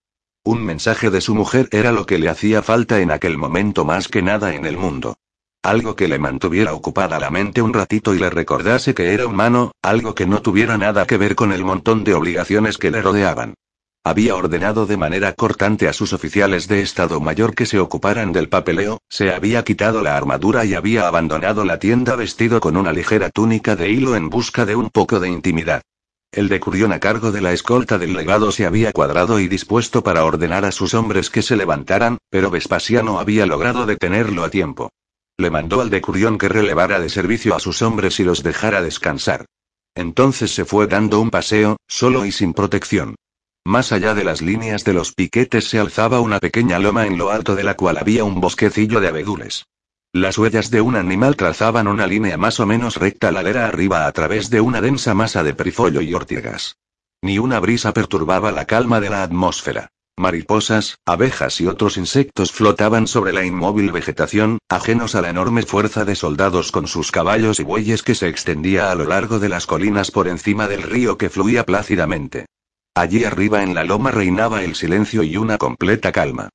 Speaker 1: Un mensaje de su mujer era lo que le hacía falta en aquel momento más que nada en el mundo. Algo que le mantuviera ocupada la mente un ratito y le recordase que era humano, algo que no tuviera nada que ver con el montón de obligaciones que le rodeaban. Había ordenado de manera cortante a sus oficiales de Estado Mayor que se ocuparan del papeleo, se había quitado la armadura y había abandonado la tienda vestido con una ligera túnica de hilo en busca de un poco de intimidad. El decurión a cargo de la escolta del legado se había cuadrado y dispuesto para ordenar a sus hombres que se levantaran, pero Vespasiano había logrado detenerlo a tiempo. Le mandó al decurión que relevara de servicio a sus hombres y los dejara descansar. Entonces se fue dando un paseo, solo y sin protección. Más allá de las líneas de los piquetes se alzaba una pequeña loma en lo alto de la cual había un bosquecillo de abedules. Las huellas de un animal trazaban una línea más o menos recta ladera arriba a través de una densa masa de perifollo y ortigas. Ni una brisa perturbaba la calma de la atmósfera. Mariposas, abejas y otros insectos flotaban sobre la inmóvil vegetación, ajenos a la enorme fuerza de soldados con sus caballos y bueyes que se extendía a lo largo de las colinas por encima del río que fluía plácidamente. Allí arriba en la loma reinaba el silencio y una completa calma.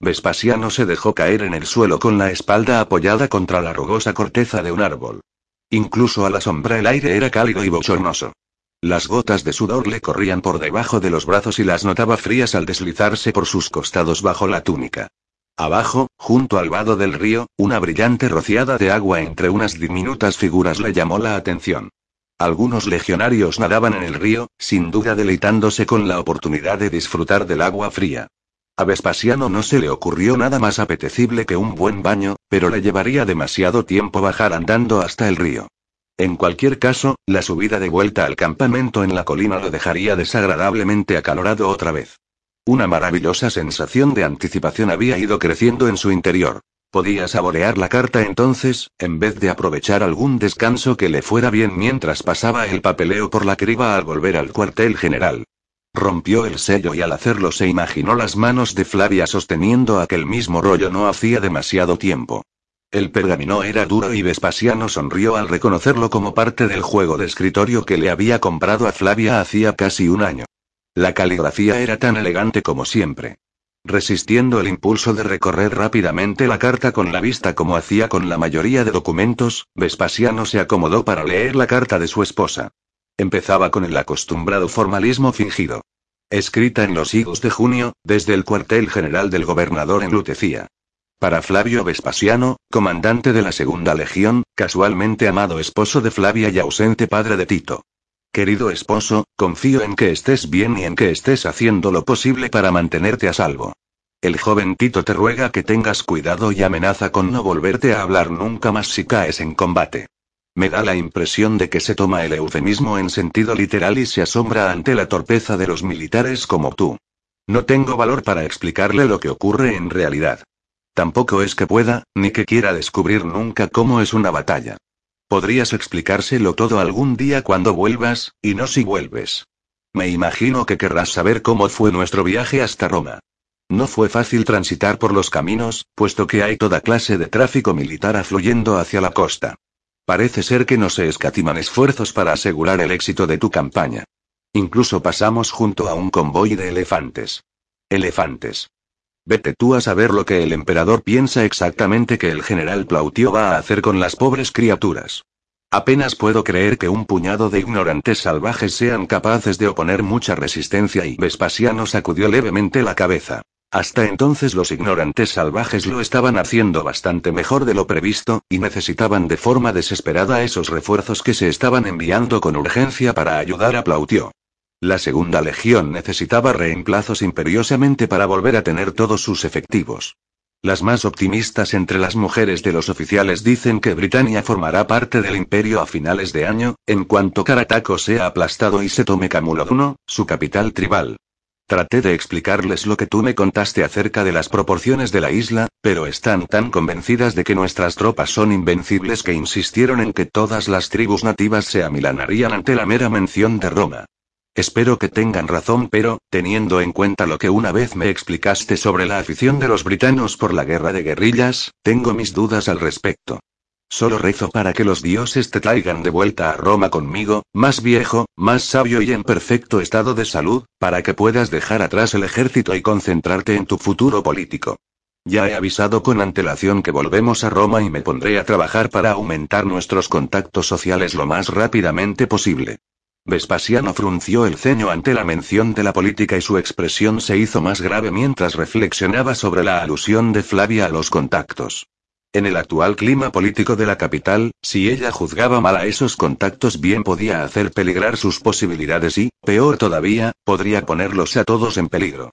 Speaker 1: Vespasiano se dejó caer en el suelo con la espalda apoyada contra la rugosa corteza de un árbol. Incluso a la sombra el aire era cálido y bochornoso. Las gotas de sudor le corrían por debajo de los brazos y las notaba frías al deslizarse por sus costados bajo la túnica. Abajo, junto al vado del río, una brillante rociada de agua entre unas diminutas figuras le llamó la atención. Algunos legionarios nadaban en el río, sin duda deleitándose con la oportunidad de disfrutar del agua fría. A Vespasiano no se le ocurrió nada más apetecible que un buen baño, pero le llevaría demasiado tiempo bajar andando hasta el río. En cualquier caso, la subida de vuelta al campamento en la colina lo dejaría desagradablemente acalorado otra vez. Una maravillosa sensación de anticipación había ido creciendo en su interior. Podía saborear la carta entonces, en vez de aprovechar algún descanso que le fuera bien mientras pasaba el papeleo por la criba al volver al cuartel general. Rompió el sello y al hacerlo se imaginó las manos de Flavia sosteniendo aquel mismo rollo no hacía demasiado tiempo. El pergamino era duro y Vespasiano sonrió al reconocerlo como parte del juego de escritorio que le había comprado a Flavia hacía casi un año. La caligrafía era tan elegante como siempre. Resistiendo el impulso de recorrer rápidamente la carta con la vista como hacía con la mayoría de documentos, Vespasiano se acomodó para leer la carta de su esposa. Empezaba con el acostumbrado formalismo fingido. Escrita en los higos de junio, desde el cuartel general del gobernador en Lutecia. Para Flavio Vespasiano, comandante de la Segunda Legión, casualmente amado esposo de Flavia y ausente padre de Tito. Querido esposo, confío en que estés bien y en que estés haciendo lo posible para mantenerte a salvo. El joven Tito te ruega que tengas cuidado y amenaza con no volverte a hablar nunca más si caes en combate. Me da la impresión de que se toma el eufemismo en sentido literal y se asombra ante la torpeza de los militares como tú. No tengo valor para explicarle lo que ocurre en realidad. Tampoco es que pueda, ni que quiera descubrir nunca cómo es una batalla. Podrías explicárselo todo algún día cuando vuelvas, y no si vuelves. Me imagino que querrás saber cómo fue nuestro viaje hasta Roma. No fue fácil transitar por los caminos, puesto que hay toda clase de tráfico militar afluyendo hacia la costa. Parece ser que no se escatiman esfuerzos para asegurar el éxito de tu campaña. Incluso pasamos junto a un convoy de elefantes. Elefantes. Vete tú a saber lo que el emperador piensa exactamente que el general Plautio va a hacer con las pobres criaturas. Apenas puedo creer que un puñado de ignorantes salvajes sean capaces de oponer mucha resistencia y Vespasiano sacudió levemente la cabeza. Hasta entonces los ignorantes salvajes lo estaban haciendo bastante mejor de lo previsto, y necesitaban de forma desesperada esos refuerzos que se estaban enviando con urgencia para ayudar a Plautio. La segunda legión necesitaba reemplazos imperiosamente para volver a tener todos sus efectivos. Las más optimistas entre las mujeres de los oficiales dicen que Britania formará parte del imperio a finales de año, en cuanto Carataco sea aplastado y se tome Camuloduno, su capital tribal. Traté de explicarles lo que tú me contaste acerca de las proporciones de la isla, pero están tan convencidas de que nuestras tropas son invencibles que insistieron en que todas las tribus nativas se amilanarían ante la mera mención de Roma. Espero que tengan razón, pero, teniendo en cuenta lo que una vez me explicaste sobre la afición de los britanos por la guerra de guerrillas, tengo mis dudas al respecto. Solo rezo para que los dioses te traigan de vuelta a Roma conmigo, más viejo, más sabio y en perfecto estado de salud, para que puedas dejar atrás el ejército y concentrarte en tu futuro político. Ya he avisado con antelación que volvemos a Roma y me pondré a trabajar para aumentar nuestros contactos sociales lo más rápidamente posible. Vespasiano frunció el ceño ante la mención de la política y su expresión se hizo más grave mientras reflexionaba sobre la alusión de Flavia a los contactos. En el actual clima político de la capital, si ella juzgaba mal a esos contactos bien podía hacer peligrar sus posibilidades y, peor todavía, podría ponerlos a todos en peligro.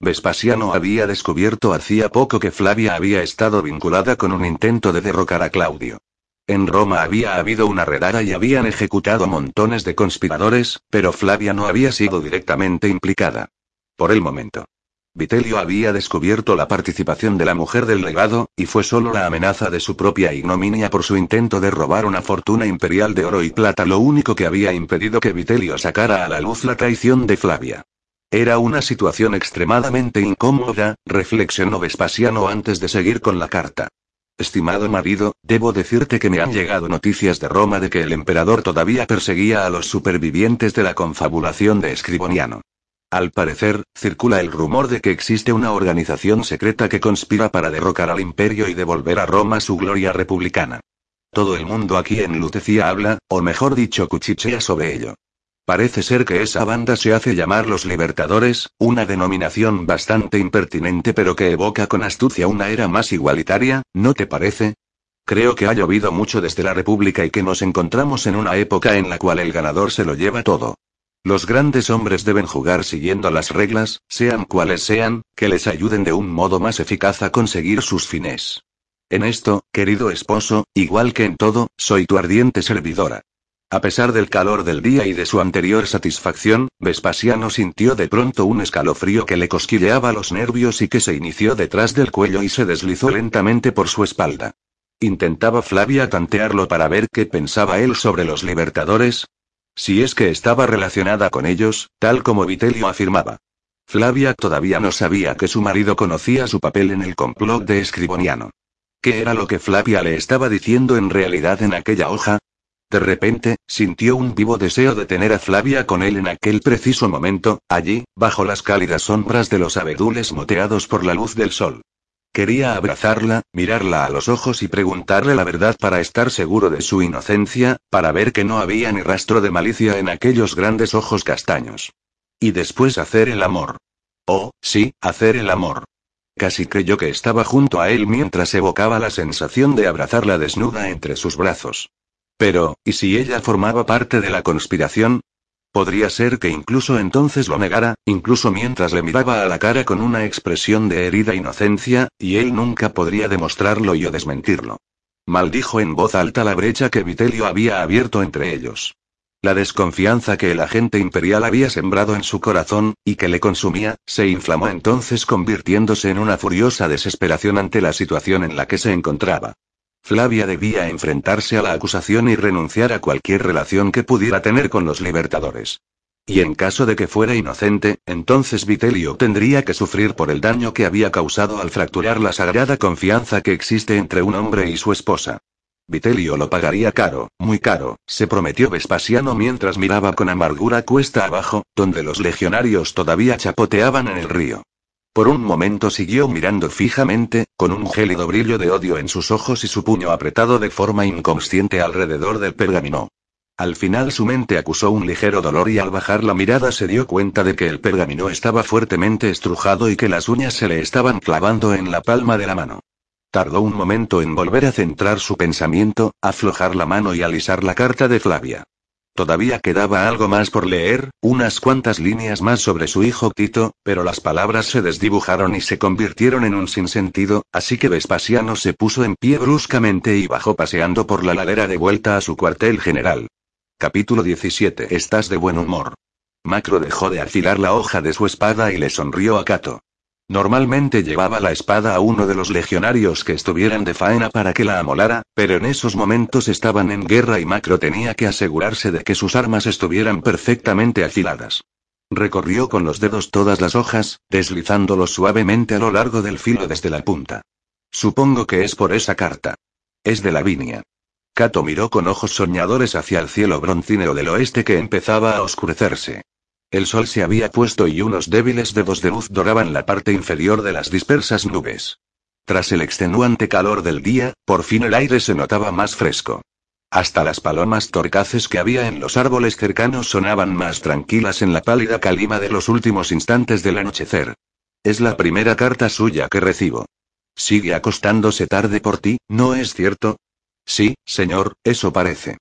Speaker 1: Vespasiano había descubierto hacía poco que Flavia había estado vinculada con un intento de derrocar a Claudio. En Roma había habido una redada y habían ejecutado montones de conspiradores, pero Flavia no había sido directamente implicada. Por el momento. Vitelio había descubierto la participación de la mujer del legado, y fue solo la amenaza de su propia ignominia por su intento de robar una fortuna imperial de oro y plata lo único que había impedido que Vitelio sacara a la luz la traición de Flavia. Era una situación extremadamente incómoda, reflexionó Vespasiano antes de seguir con la carta. Estimado marido, debo decirte que me han llegado noticias de Roma de que el emperador todavía perseguía a los supervivientes de la confabulación de Escriboniano. Al parecer, circula el rumor de que existe una organización secreta que conspira para derrocar al imperio y devolver a Roma su gloria republicana. Todo el mundo aquí en Lutecia habla, o mejor dicho cuchichea sobre ello. Parece ser que esa banda se hace llamar los Libertadores, una denominación bastante impertinente pero que evoca con astucia una era más igualitaria, ¿no te parece? Creo que ha llovido mucho desde la República y que nos encontramos en una época en la cual el ganador se lo lleva todo. Los grandes hombres deben jugar siguiendo las reglas, sean cuales sean, que les ayuden de un modo más eficaz a conseguir sus fines. En esto, querido esposo, igual que en todo, soy tu ardiente servidora. A pesar del calor del día y de su anterior satisfacción, Vespasiano sintió de pronto un escalofrío que le cosquilleaba los nervios y que se inició detrás del cuello y se deslizó lentamente por su espalda. Intentaba Flavia tantearlo para ver qué pensaba él sobre los libertadores. Si es que estaba relacionada con ellos, tal como Vitelio afirmaba. Flavia todavía no sabía que su marido conocía su papel en el complot de Escriboniano. ¿Qué era lo que Flavia le estaba diciendo en realidad en aquella hoja? De repente, sintió un vivo deseo de tener a Flavia con él en aquel preciso momento, allí, bajo las cálidas sombras de los abedules moteados por la luz del sol. Quería abrazarla, mirarla a los ojos y preguntarle la verdad para estar seguro de su inocencia, para ver que no había ni rastro de malicia en aquellos grandes ojos castaños. Y después hacer el amor. Oh, sí, hacer el amor. Casi creyó que estaba junto a él mientras evocaba la sensación de abrazarla desnuda entre sus brazos. Pero, ¿y si ella formaba parte de la conspiración? Podría ser que incluso entonces lo negara, incluso mientras le miraba a la cara con una expresión de herida inocencia, y él nunca podría demostrarlo y o desmentirlo. Maldijo en voz alta la brecha que Vitelio había abierto entre ellos. La desconfianza que el agente imperial había sembrado en su corazón, y que le consumía, se inflamó entonces convirtiéndose en una furiosa desesperación ante la situación en la que se encontraba. Flavia debía enfrentarse a la acusación y renunciar a cualquier relación que pudiera tener con los libertadores. Y en caso de que fuera inocente, entonces Vitelio tendría que sufrir por el daño que había causado al fracturar la sagrada confianza que existe entre un hombre y su esposa. Vitelio lo pagaría caro, muy caro, se prometió Vespasiano mientras miraba con amargura cuesta abajo, donde los legionarios todavía chapoteaban en el río. Por un momento siguió mirando fijamente, con un gélido brillo de odio en sus ojos y su puño apretado de forma inconsciente alrededor del pergamino. Al final su mente acusó un ligero dolor y al bajar la mirada se dio cuenta de que el pergamino estaba fuertemente estrujado y que las uñas se le estaban clavando en la palma de la mano. Tardó un momento en volver a centrar su pensamiento, aflojar la mano y alisar la carta de Flavia. Todavía quedaba algo más por leer, unas cuantas líneas más sobre su hijo Tito, pero las palabras se desdibujaron y se convirtieron en un sinsentido, así que Vespasiano se puso en pie bruscamente y bajó paseando por la ladera de vuelta a su cuartel general. Capítulo 17. Estás de buen humor. Macro dejó de afilar la hoja de su espada y le sonrió a Cato. Normalmente llevaba la espada a uno de los legionarios que estuvieran de faena para que la amolara, pero en esos momentos estaban en guerra y Macro tenía que asegurarse de que sus armas estuvieran perfectamente afiladas. Recorrió con los dedos todas las hojas, deslizándolos suavemente a lo largo del filo desde la punta. Supongo que es por esa carta. Es de Lavinia. Cato miró con ojos soñadores hacia el cielo broncíneo del oeste que empezaba a oscurecerse. El sol se había puesto y unos débiles dedos de luz doraban la parte inferior de las dispersas nubes. Tras el extenuante calor del día, por fin el aire se notaba más fresco. Hasta las palomas torcaces que había en los árboles cercanos sonaban más tranquilas en la pálida calima de los últimos instantes del anochecer. Es la primera carta suya que recibo. Sigue acostándose tarde por ti, ¿no es cierto? Sí, señor, eso parece.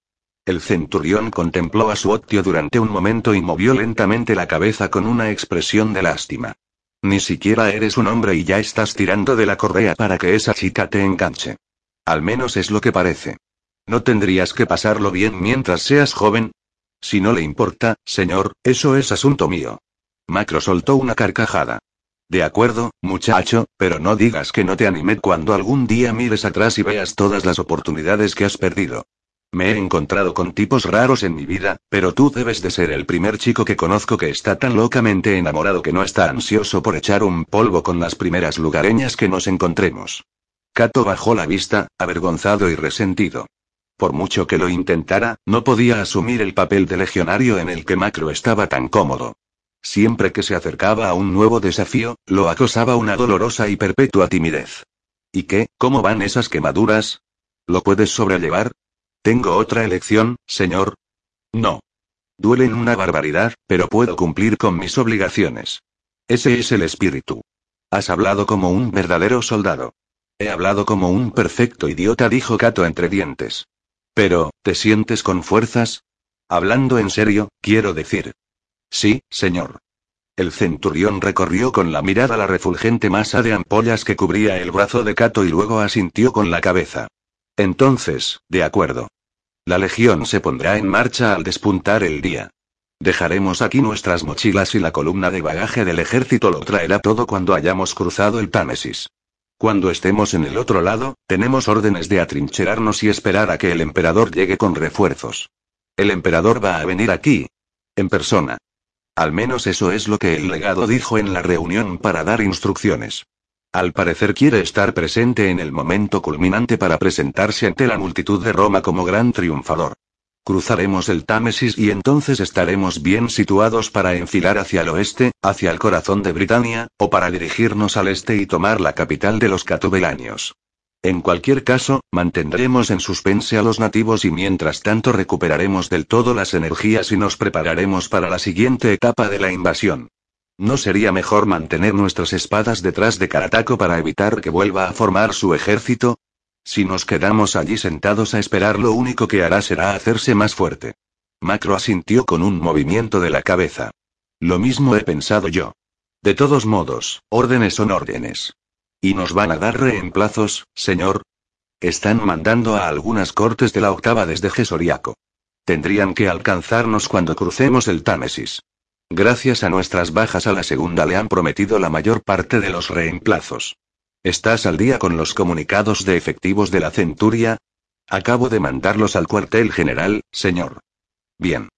Speaker 1: El centurión contempló a su otio durante un momento y movió lentamente la cabeza con una expresión de lástima. Ni siquiera eres un hombre y ya estás tirando de la correa para que esa chica te enganche. Al menos es lo que parece. ¿No tendrías que pasarlo bien mientras seas joven? Si no le importa, señor, eso es asunto mío. Macro soltó una carcajada. De acuerdo, muchacho, pero no digas que no te animé cuando algún día mires atrás y veas todas las oportunidades que has perdido. Me he encontrado con tipos raros en mi vida, pero tú debes de ser el primer chico que conozco que está tan locamente enamorado que no está ansioso por echar un polvo con las primeras lugareñas que nos encontremos. Cato bajó la vista, avergonzado y resentido. Por mucho que lo intentara, no podía asumir el papel de legionario en el que Macro estaba tan cómodo. Siempre que se acercaba a un nuevo desafío, lo acosaba una dolorosa y perpetua timidez. ¿Y qué? ¿Cómo van esas quemaduras? ¿Lo puedes sobrellevar? ¿Tengo otra elección, señor? No. Duelen una barbaridad, pero puedo cumplir con mis obligaciones. Ese es el espíritu. Has hablado como un verdadero soldado. He hablado como un perfecto idiota, dijo Cato entre dientes. Pero, ¿te sientes con fuerzas? Hablando en serio, quiero decir. Sí, señor. El centurión recorrió con la mirada la refulgente masa de ampollas que cubría el brazo de Cato y luego asintió con la cabeza. Entonces, de acuerdo. La legión se pondrá en marcha al despuntar el día. Dejaremos aquí nuestras mochilas y la columna de bagaje del ejército lo traerá todo cuando hayamos cruzado el Támesis. Cuando estemos en el otro lado, tenemos órdenes de atrincherarnos y esperar a que el emperador llegue con refuerzos. El emperador va a venir aquí. En persona. Al menos eso es lo que el legado dijo en la reunión para dar instrucciones. Al parecer quiere estar presente en el momento culminante para presentarse ante la multitud de Roma como gran triunfador. Cruzaremos el Támesis y entonces estaremos bien situados para enfilar hacia el oeste, hacia el corazón de Britania, o para dirigirnos al este y tomar la capital de los catubelanios. En cualquier caso, mantendremos en suspense a los nativos y mientras tanto recuperaremos del todo las energías y nos prepararemos para la siguiente etapa de la invasión. ¿No sería mejor mantener nuestras espadas detrás de Karataco para evitar que vuelva a formar su ejército? Si nos quedamos allí sentados a esperar, lo único que hará será hacerse más fuerte. Macro asintió con un movimiento de la cabeza. Lo mismo he pensado yo. De todos modos, órdenes son órdenes. ¿Y nos van a dar reemplazos, señor? Están mandando a algunas cortes de la octava desde Gesoriaco. Tendrían que alcanzarnos cuando crucemos el Támesis. Gracias a nuestras bajas a la segunda le han prometido la mayor parte de los reemplazos. ¿Estás al día con los comunicados de efectivos de la centuria? Acabo de mandarlos al cuartel general, señor. Bien.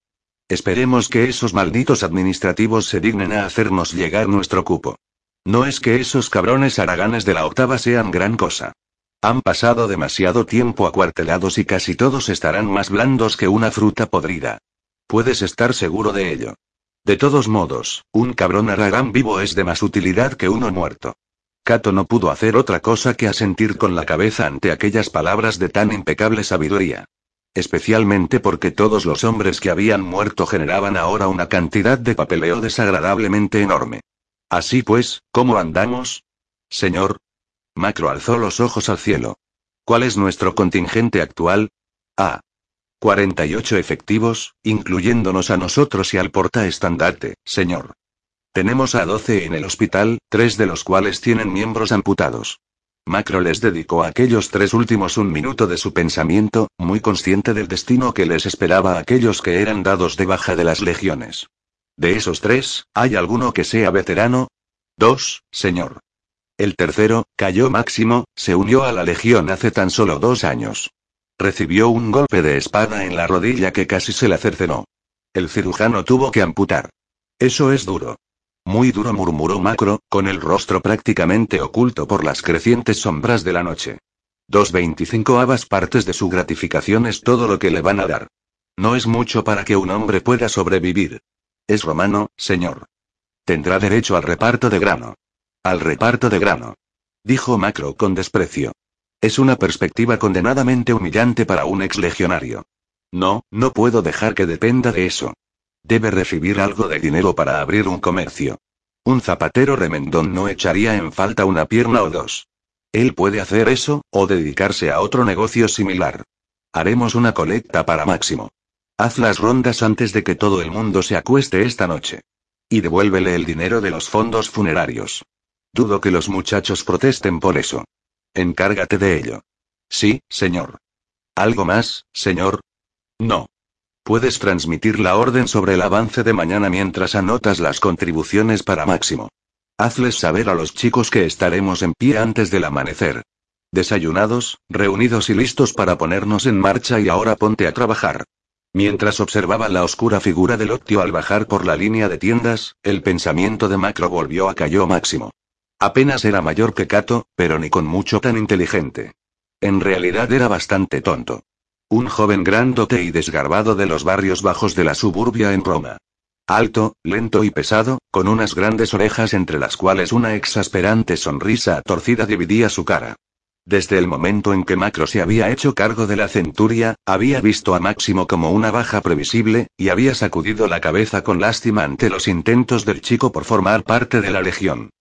Speaker 1: Esperemos que esos malditos administrativos se dignen a hacernos llegar nuestro cupo. No es que esos cabrones haraganes de la octava sean gran cosa. Han pasado demasiado tiempo acuartelados y casi todos estarán más blandos que una fruta podrida. Puedes estar seguro de ello. De todos modos, un cabrón Aragán vivo es de más utilidad que uno muerto. Kato no pudo hacer otra cosa que asentir con la cabeza ante aquellas palabras de tan impecable sabiduría. Especialmente porque todos los hombres que habían muerto generaban ahora una cantidad de papeleo desagradablemente enorme. Así pues, ¿cómo andamos? Señor. Macro alzó los ojos al cielo. ¿Cuál es nuestro contingente actual? A. 48 efectivos, incluyéndonos a nosotros y al portaestandarte, señor. Tenemos a 12 en el hospital, tres de los cuales tienen miembros amputados. Macro les dedicó a aquellos tres últimos un minuto de su pensamiento, muy consciente del destino que les esperaba a aquellos que eran dados de baja de las legiones. De esos tres, ¿hay alguno que sea veterano? Dos, señor. El tercero, cayó Máximo, se unió a la legión hace tan solo dos años. Recibió un golpe de espada en la rodilla que casi se la cercenó. El cirujano tuvo que amputar. Eso es duro. Muy duro murmuró Macro, con el rostro prácticamente oculto por las crecientes sombras de la noche. Dos veinticinco habas partes de su gratificación es todo lo que le van a dar. No es mucho para que un hombre pueda sobrevivir. Es romano, señor. Tendrá derecho al reparto de grano. Al reparto de grano. Dijo Macro con desprecio. Es una perspectiva condenadamente humillante para un ex legionario. No, no puedo dejar que dependa de eso. Debe recibir algo de dinero para abrir un comercio. Un zapatero remendón no echaría en falta una pierna o dos. Él puede hacer eso, o dedicarse a otro negocio similar. Haremos una colecta para Máximo. Haz las rondas antes de que todo el mundo se acueste esta noche. Y devuélvele el dinero de los fondos funerarios. Dudo que los muchachos protesten por eso. Encárgate de ello. Sí, señor. ¿Algo más, señor? No. Puedes transmitir la orden sobre el avance de mañana mientras anotas las contribuciones para Máximo. Hazles saber a los chicos que estaremos en pie antes del amanecer. Desayunados, reunidos y listos para ponernos en marcha y ahora ponte a trabajar. Mientras observaba la oscura figura del Octio al bajar por la línea de tiendas, el pensamiento de Macro volvió a cayó Máximo. Apenas era mayor que Cato, pero ni con mucho tan inteligente. En realidad era bastante tonto. Un joven grandote y desgarbado de los barrios bajos de la suburbia en Roma. Alto, lento y pesado, con unas grandes orejas entre las cuales una exasperante sonrisa torcida dividía su cara. Desde el momento en que Macro se había hecho cargo de la centuria, había visto a Máximo como una baja previsible, y había sacudido la cabeza con lástima ante los intentos del chico por formar parte de la legión.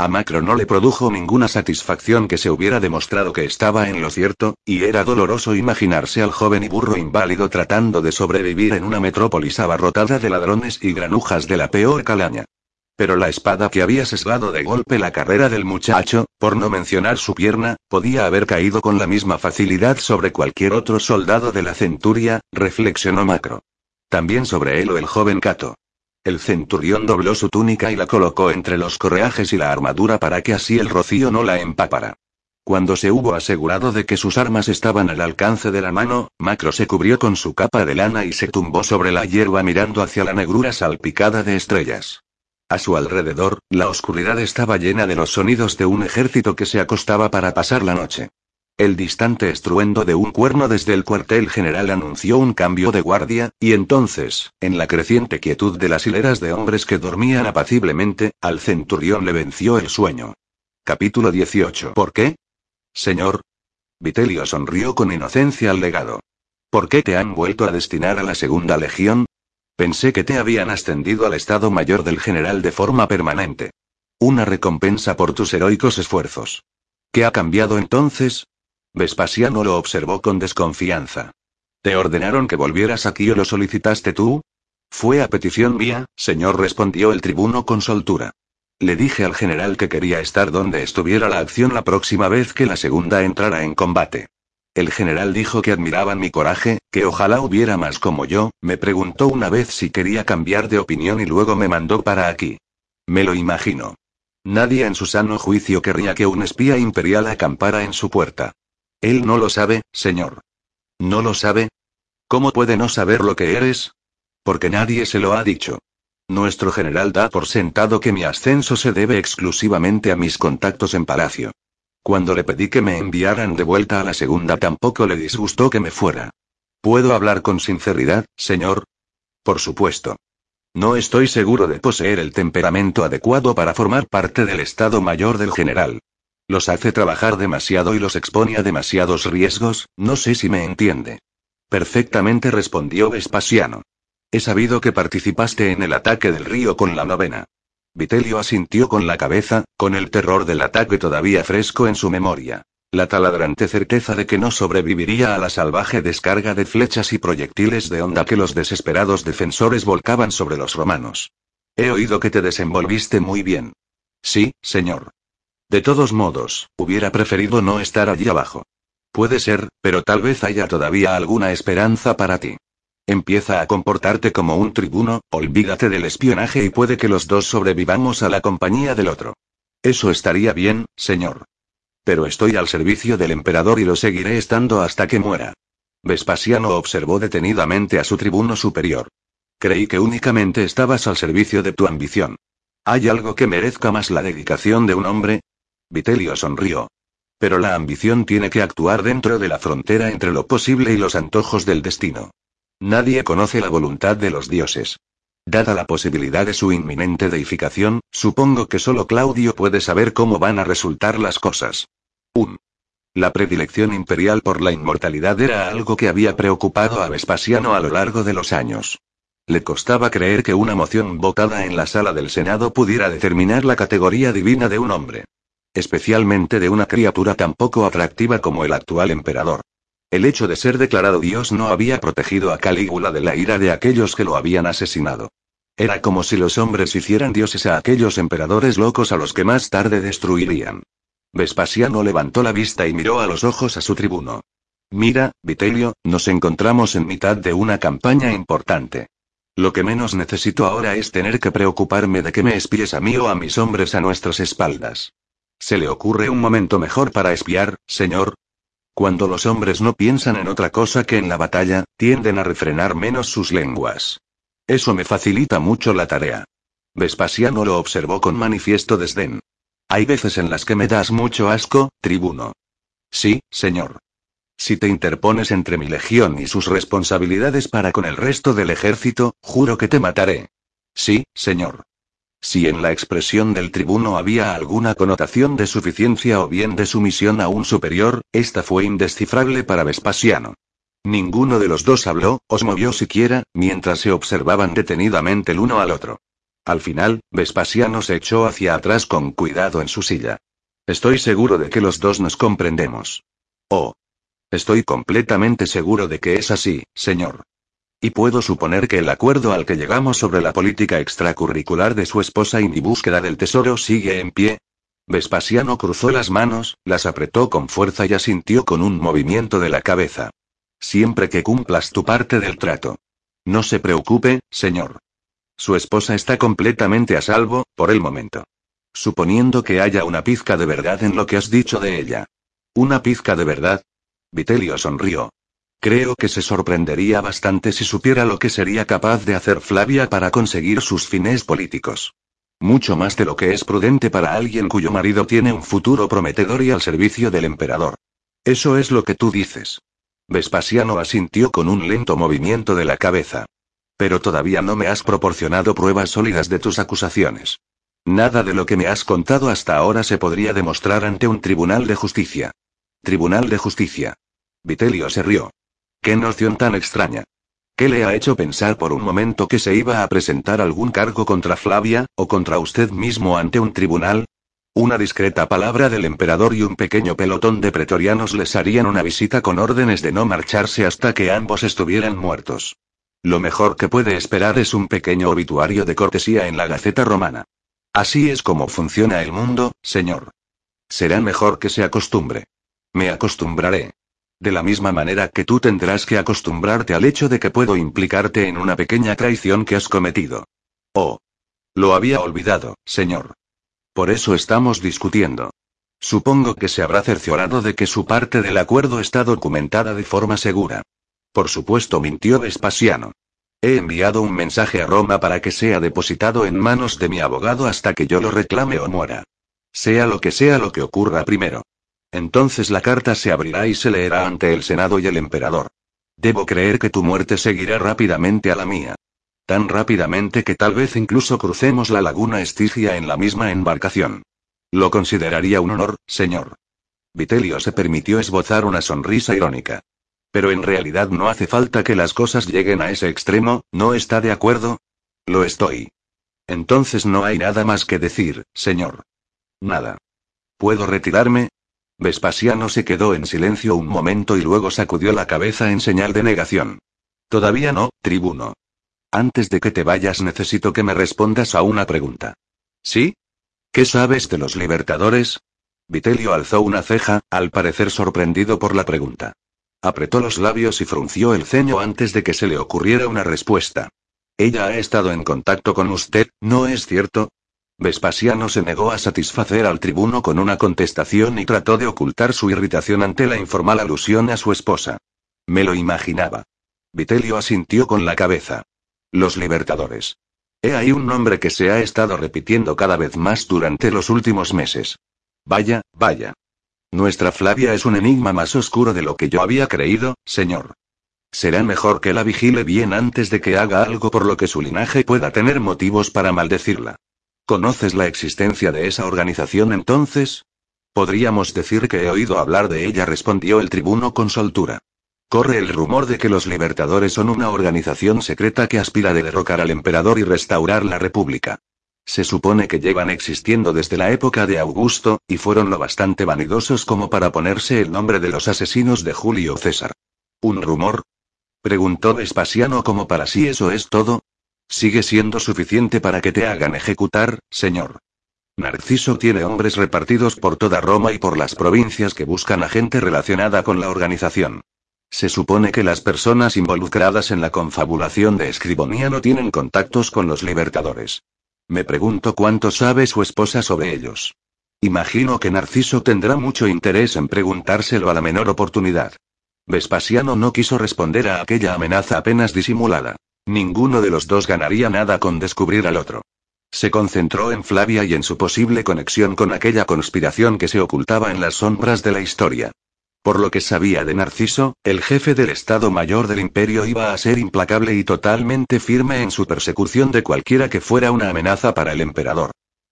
Speaker 1: A Macro no le produjo ninguna satisfacción que se hubiera demostrado que estaba en lo cierto, y era doloroso imaginarse al joven y burro inválido tratando de sobrevivir en una metrópolis abarrotada de ladrones y granujas de la peor calaña. Pero la espada que había sesgado de golpe la carrera del muchacho, por no mencionar su pierna, podía haber caído con la misma facilidad sobre cualquier otro soldado de la centuria, reflexionó Macro. También sobre él o el joven Cato. El centurión dobló su túnica y la colocó entre los correajes y la armadura para que así el rocío no la empapara. Cuando se hubo asegurado de que sus armas estaban al alcance de la mano, Macro se cubrió con su capa de lana y se tumbó sobre la hierba mirando hacia la negrura salpicada de estrellas. A su alrededor, la oscuridad estaba llena de los sonidos de un ejército que se acostaba para pasar la noche. El distante estruendo de un cuerno desde el cuartel general anunció un cambio de guardia, y entonces, en la creciente quietud de las hileras de hombres que dormían apaciblemente, al centurión le venció el sueño. Capítulo 18. ¿Por qué? Señor. Vitelio sonrió con inocencia al legado. ¿Por qué te han vuelto a destinar a la segunda legión? Pensé que te habían ascendido al estado mayor del general de forma permanente. Una recompensa por tus heroicos esfuerzos. ¿Qué ha cambiado entonces? Vespasiano lo observó con desconfianza. ¿Te ordenaron que volvieras aquí o lo solicitaste tú? Fue a petición mía, señor, respondió el tribuno con soltura. Le dije al general que quería estar donde estuviera la acción la próxima vez que la segunda entrara en combate. El general dijo que admiraban mi coraje, que ojalá hubiera más como yo, me preguntó una vez si quería cambiar de opinión y luego me mandó para aquí. Me lo imagino. Nadie en su sano juicio querría que un espía imperial acampara en su puerta. Él no lo sabe, señor. ¿No lo sabe? ¿Cómo puede no saber lo que eres? Porque nadie se lo ha dicho. Nuestro general da por sentado que mi ascenso se debe exclusivamente a mis contactos en palacio. Cuando le pedí que me enviaran de vuelta a la segunda tampoco le disgustó que me fuera. ¿Puedo hablar con sinceridad, señor? Por supuesto. No estoy seguro de poseer el temperamento adecuado para formar parte del Estado Mayor del General. Los hace trabajar demasiado y los expone a demasiados riesgos, no sé si me entiende. Perfectamente respondió Vespasiano. He sabido que participaste en el ataque del río con la novena. Vitelio asintió con la cabeza, con el terror del ataque todavía fresco en su memoria. La taladrante certeza de que no sobreviviría a la salvaje descarga de flechas y proyectiles de onda que los desesperados defensores volcaban sobre los romanos. He oído que te desenvolviste muy bien. Sí, señor. De todos modos, hubiera preferido no estar allí abajo. Puede ser, pero tal vez haya todavía alguna esperanza para ti. Empieza a comportarte como un tribuno, olvídate del espionaje y puede que los dos sobrevivamos a la compañía del otro. Eso estaría bien, señor. Pero estoy al servicio del emperador y lo seguiré estando hasta que muera. Vespasiano observó detenidamente a su tribuno superior. Creí que únicamente estabas al servicio de tu ambición. ¿Hay algo que merezca más la dedicación de un hombre? Vitelio sonrió. Pero la ambición tiene que actuar dentro de la frontera entre lo posible y los antojos del destino. Nadie conoce la voluntad de los dioses. Dada la posibilidad de su inminente deificación, supongo que solo Claudio puede saber cómo van a resultar las cosas. 1. La predilección imperial por la inmortalidad era algo que había preocupado a Vespasiano a lo largo de los años. Le costaba creer que una moción votada en la sala del Senado pudiera determinar la categoría divina de un hombre. Especialmente de una criatura tan poco atractiva como el actual emperador. El hecho de ser declarado Dios no había protegido a Calígula de la ira de aquellos que lo habían asesinado. Era como si los hombres hicieran dioses a aquellos emperadores locos a los que más tarde destruirían. Vespasiano levantó la vista y miró a los ojos a su tribuno. Mira, Vitelio, nos encontramos en mitad de una campaña importante. Lo que menos necesito ahora es tener que preocuparme de que me espíes a mí o a mis hombres a nuestras espaldas. ¿Se le ocurre un momento mejor para espiar, señor? Cuando los hombres no piensan en otra cosa que en la batalla, tienden a refrenar menos sus lenguas. Eso me facilita mucho la tarea. Vespasiano lo observó con manifiesto desdén. Hay veces en las que me das mucho asco, tribuno. Sí, señor. Si te interpones entre mi legión y sus responsabilidades para con el resto del ejército, juro que te mataré. Sí, señor. Si en la expresión del tribuno había alguna connotación de suficiencia o bien de sumisión a un superior, esta fue indescifrable para Vespasiano. Ninguno de los dos habló, os movió siquiera, mientras se observaban detenidamente el uno al otro. Al final, Vespasiano se echó hacia atrás con cuidado en su silla. Estoy seguro de que los dos nos comprendemos. Oh. Estoy completamente seguro de que es así, señor. Y puedo suponer que el acuerdo al que llegamos sobre la política extracurricular de su esposa y mi búsqueda del tesoro sigue en pie. Vespasiano cruzó las manos, las apretó con fuerza y asintió con un movimiento de la cabeza. Siempre que cumplas tu parte del trato. No se preocupe, señor. Su esposa está completamente a salvo, por el momento. Suponiendo que haya una pizca de verdad en lo que has dicho de ella. ¿Una pizca de verdad? Vitelio sonrió. Creo que se sorprendería bastante si supiera lo que sería capaz de hacer Flavia para conseguir sus fines políticos. Mucho más de lo que es prudente para alguien cuyo marido tiene un futuro prometedor y al servicio del emperador. Eso es lo que tú dices. Vespasiano asintió con un lento movimiento de la cabeza. Pero todavía no me has proporcionado pruebas sólidas de tus acusaciones. Nada de lo que me has contado hasta ahora se podría demostrar ante un tribunal de justicia. Tribunal de justicia. Vitelio se rió. Qué noción tan extraña. ¿Qué le ha hecho pensar por un momento que se iba a presentar algún cargo contra Flavia, o contra usted mismo ante un tribunal? Una discreta palabra del emperador y un pequeño pelotón de pretorianos les harían una visita con órdenes de no marcharse hasta que ambos estuvieran muertos. Lo mejor que puede esperar es un pequeño obituario de cortesía en la Gaceta Romana. Así es como funciona el mundo, señor. Será mejor que se acostumbre. Me acostumbraré. De la misma manera que tú tendrás que acostumbrarte al hecho de que puedo implicarte en una pequeña traición que has cometido. Oh. Lo había olvidado, señor. Por eso estamos discutiendo. Supongo que se habrá cerciorado de que su parte del acuerdo está documentada de forma segura. Por supuesto, mintió Vespasiano. He enviado un mensaje a Roma para que sea depositado en manos de mi abogado hasta que yo lo reclame o muera. Sea lo que sea lo que ocurra primero. Entonces la carta se abrirá y se leerá ante el Senado y el emperador. Debo creer que tu muerte seguirá rápidamente a la mía. Tan rápidamente que tal vez incluso crucemos la laguna Estigia en la misma embarcación. Lo consideraría un honor, señor. Vitelio se permitió esbozar una sonrisa irónica. Pero en realidad no hace falta que las cosas lleguen a ese extremo, ¿no está de acuerdo? Lo estoy. Entonces no hay nada más que decir, señor. Nada. ¿Puedo retirarme? Vespasiano se quedó en silencio un momento y luego sacudió la cabeza en señal de negación. Todavía no, tribuno. Antes de que te vayas necesito que me respondas a una pregunta. ¿Sí? ¿Qué sabes de los libertadores? Vitelio alzó una ceja, al parecer sorprendido por la pregunta. Apretó los labios y frunció el ceño antes de que se le ocurriera una respuesta. Ella ha estado en contacto con usted, ¿no es cierto? Vespasiano se negó a satisfacer al tribuno con una contestación y trató de ocultar su irritación ante la informal alusión a su esposa. Me lo imaginaba. Vitelio asintió con la cabeza. Los libertadores. He ahí un nombre que se ha estado repitiendo cada vez más durante los últimos meses. Vaya, vaya. Nuestra Flavia es un enigma más oscuro de lo que yo había creído, señor. Será mejor que la vigile bien antes de que haga algo por lo que su linaje pueda tener motivos para maldecirla. ¿Conoces la existencia de esa organización entonces? Podríamos decir que he oído hablar de ella, respondió el tribuno con soltura. Corre el rumor de que los Libertadores son una organización secreta que aspira a derrocar al emperador y restaurar la república. Se supone que llevan existiendo desde la época de Augusto, y fueron lo bastante vanidosos como para ponerse el nombre de los asesinos de Julio César. ¿Un rumor? Preguntó Vespasiano como para si eso es todo. Sigue siendo suficiente para que te hagan ejecutar, señor. Narciso tiene hombres repartidos por toda Roma y por las provincias que buscan a gente relacionada con la organización. Se supone que las personas involucradas en la confabulación de Escribonía no tienen contactos con los libertadores. Me pregunto cuánto sabe su esposa sobre ellos. Imagino que Narciso tendrá mucho interés en preguntárselo a la menor oportunidad. Vespasiano no quiso responder a aquella amenaza apenas disimulada. Ninguno de los dos ganaría nada con descubrir al otro. Se concentró en Flavia y en su posible conexión con aquella conspiración que se ocultaba en las sombras de la historia. Por lo que sabía de Narciso, el jefe del Estado Mayor del Imperio iba a ser implacable y totalmente firme en su persecución de cualquiera que fuera una amenaza para el emperador.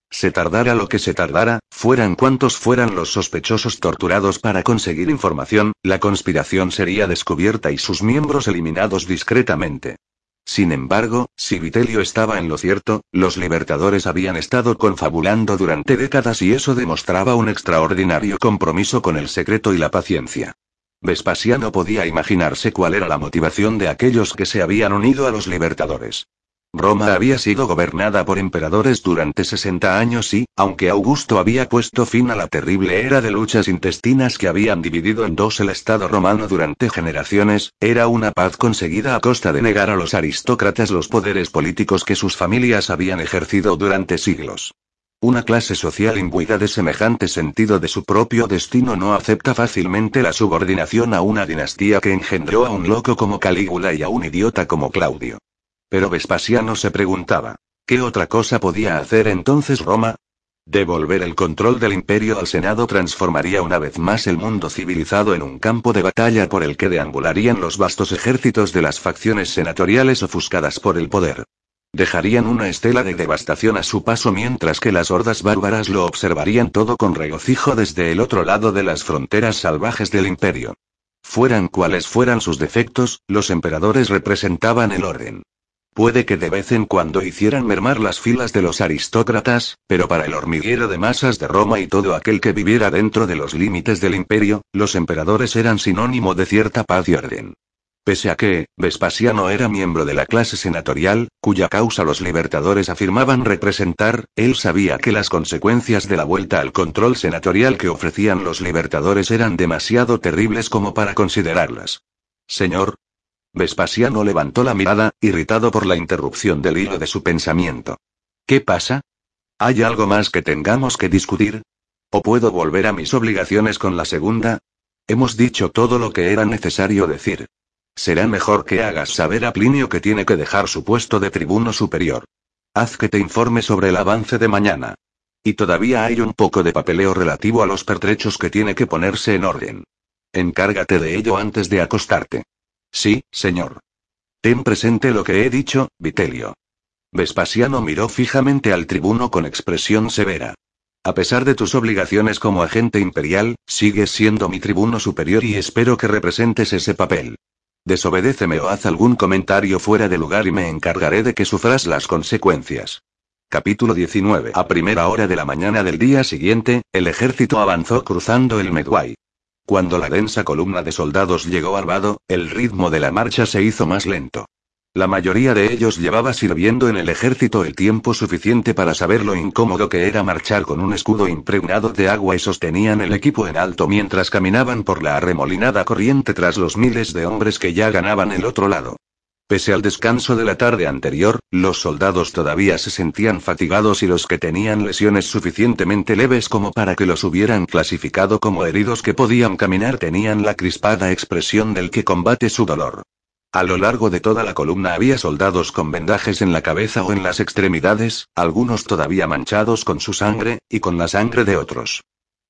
Speaker 1: Se tardara lo que se tardara, fueran cuantos fueran los sospechosos torturados para conseguir información, la conspiración sería descubierta y sus miembros eliminados discretamente. Sin embargo, si Vitelio estaba en lo cierto, los libertadores habían estado confabulando durante décadas y eso demostraba un extraordinario compromiso con el secreto y la paciencia. Vespasiano podía imaginarse cuál era la motivación de aquellos que se habían unido a los libertadores. Roma había sido gobernada por emperadores durante 60 años y, aunque Augusto había puesto fin a la terrible era de luchas intestinas que habían dividido en dos el Estado romano durante generaciones, era una paz conseguida a costa de negar a los aristócratas los poderes políticos que sus familias habían ejercido durante siglos. Una clase social imbuida de semejante sentido de su propio destino no acepta fácilmente la subordinación a una dinastía que engendró a un loco como Calígula y a un idiota como Claudio. Pero Vespasiano se preguntaba, ¿qué otra cosa podía hacer entonces Roma? Devolver el control del imperio al Senado transformaría una vez más el mundo civilizado en un campo de batalla por el que deambularían los vastos ejércitos de las facciones senatoriales ofuscadas por el poder. Dejarían una estela de devastación a su paso mientras que las hordas bárbaras lo observarían todo con regocijo desde el otro lado de las fronteras salvajes del imperio. Fueran cuales fueran sus defectos, los emperadores representaban el orden. Puede que de vez en cuando hicieran mermar las filas de los aristócratas, pero para el hormiguero de masas de Roma y todo aquel que viviera dentro de los límites del imperio, los emperadores eran sinónimo de cierta paz y orden. Pese a que, Vespasiano era miembro de la clase senatorial, cuya causa los libertadores afirmaban representar, él sabía que las consecuencias de la vuelta al control senatorial que ofrecían los libertadores eran demasiado terribles como para considerarlas. Señor, Vespasiano levantó la mirada, irritado por la interrupción del hilo de su pensamiento. ¿Qué pasa? ¿Hay algo más que tengamos que discutir? ¿O puedo volver a mis obligaciones con la segunda? Hemos dicho todo lo que era necesario decir. Será mejor que hagas saber a Plinio que tiene que dejar su puesto de tribuno superior. Haz que te informe sobre el avance de mañana. Y todavía hay un poco de papeleo relativo a los pertrechos que tiene que ponerse en orden. Encárgate de ello antes de acostarte. Sí, señor. Ten presente lo que he dicho, Vitelio. Vespasiano miró fijamente al tribuno con expresión severa. A pesar de tus obligaciones como agente imperial, sigues siendo mi tribuno superior y espero que representes ese papel. Desobedéceme o haz algún comentario fuera de lugar y me encargaré de que sufras las consecuencias. Capítulo 19. A primera hora de la mañana del día siguiente, el ejército avanzó cruzando el Medway. Cuando la densa columna de soldados llegó al vado, el ritmo de la marcha se hizo más lento. La mayoría de ellos llevaba sirviendo en el ejército el tiempo suficiente para saber lo incómodo que era marchar con un escudo impregnado de agua y sostenían el equipo en alto mientras caminaban por la arremolinada corriente tras los miles de hombres que ya ganaban el otro lado. Pese al descanso de la tarde anterior, los soldados todavía se sentían fatigados y los que tenían lesiones suficientemente leves como para que los hubieran clasificado como heridos que podían caminar tenían la crispada expresión del que combate su dolor. A lo largo de toda la columna había soldados con vendajes en la cabeza o en las extremidades, algunos todavía manchados con su sangre, y con la sangre de otros.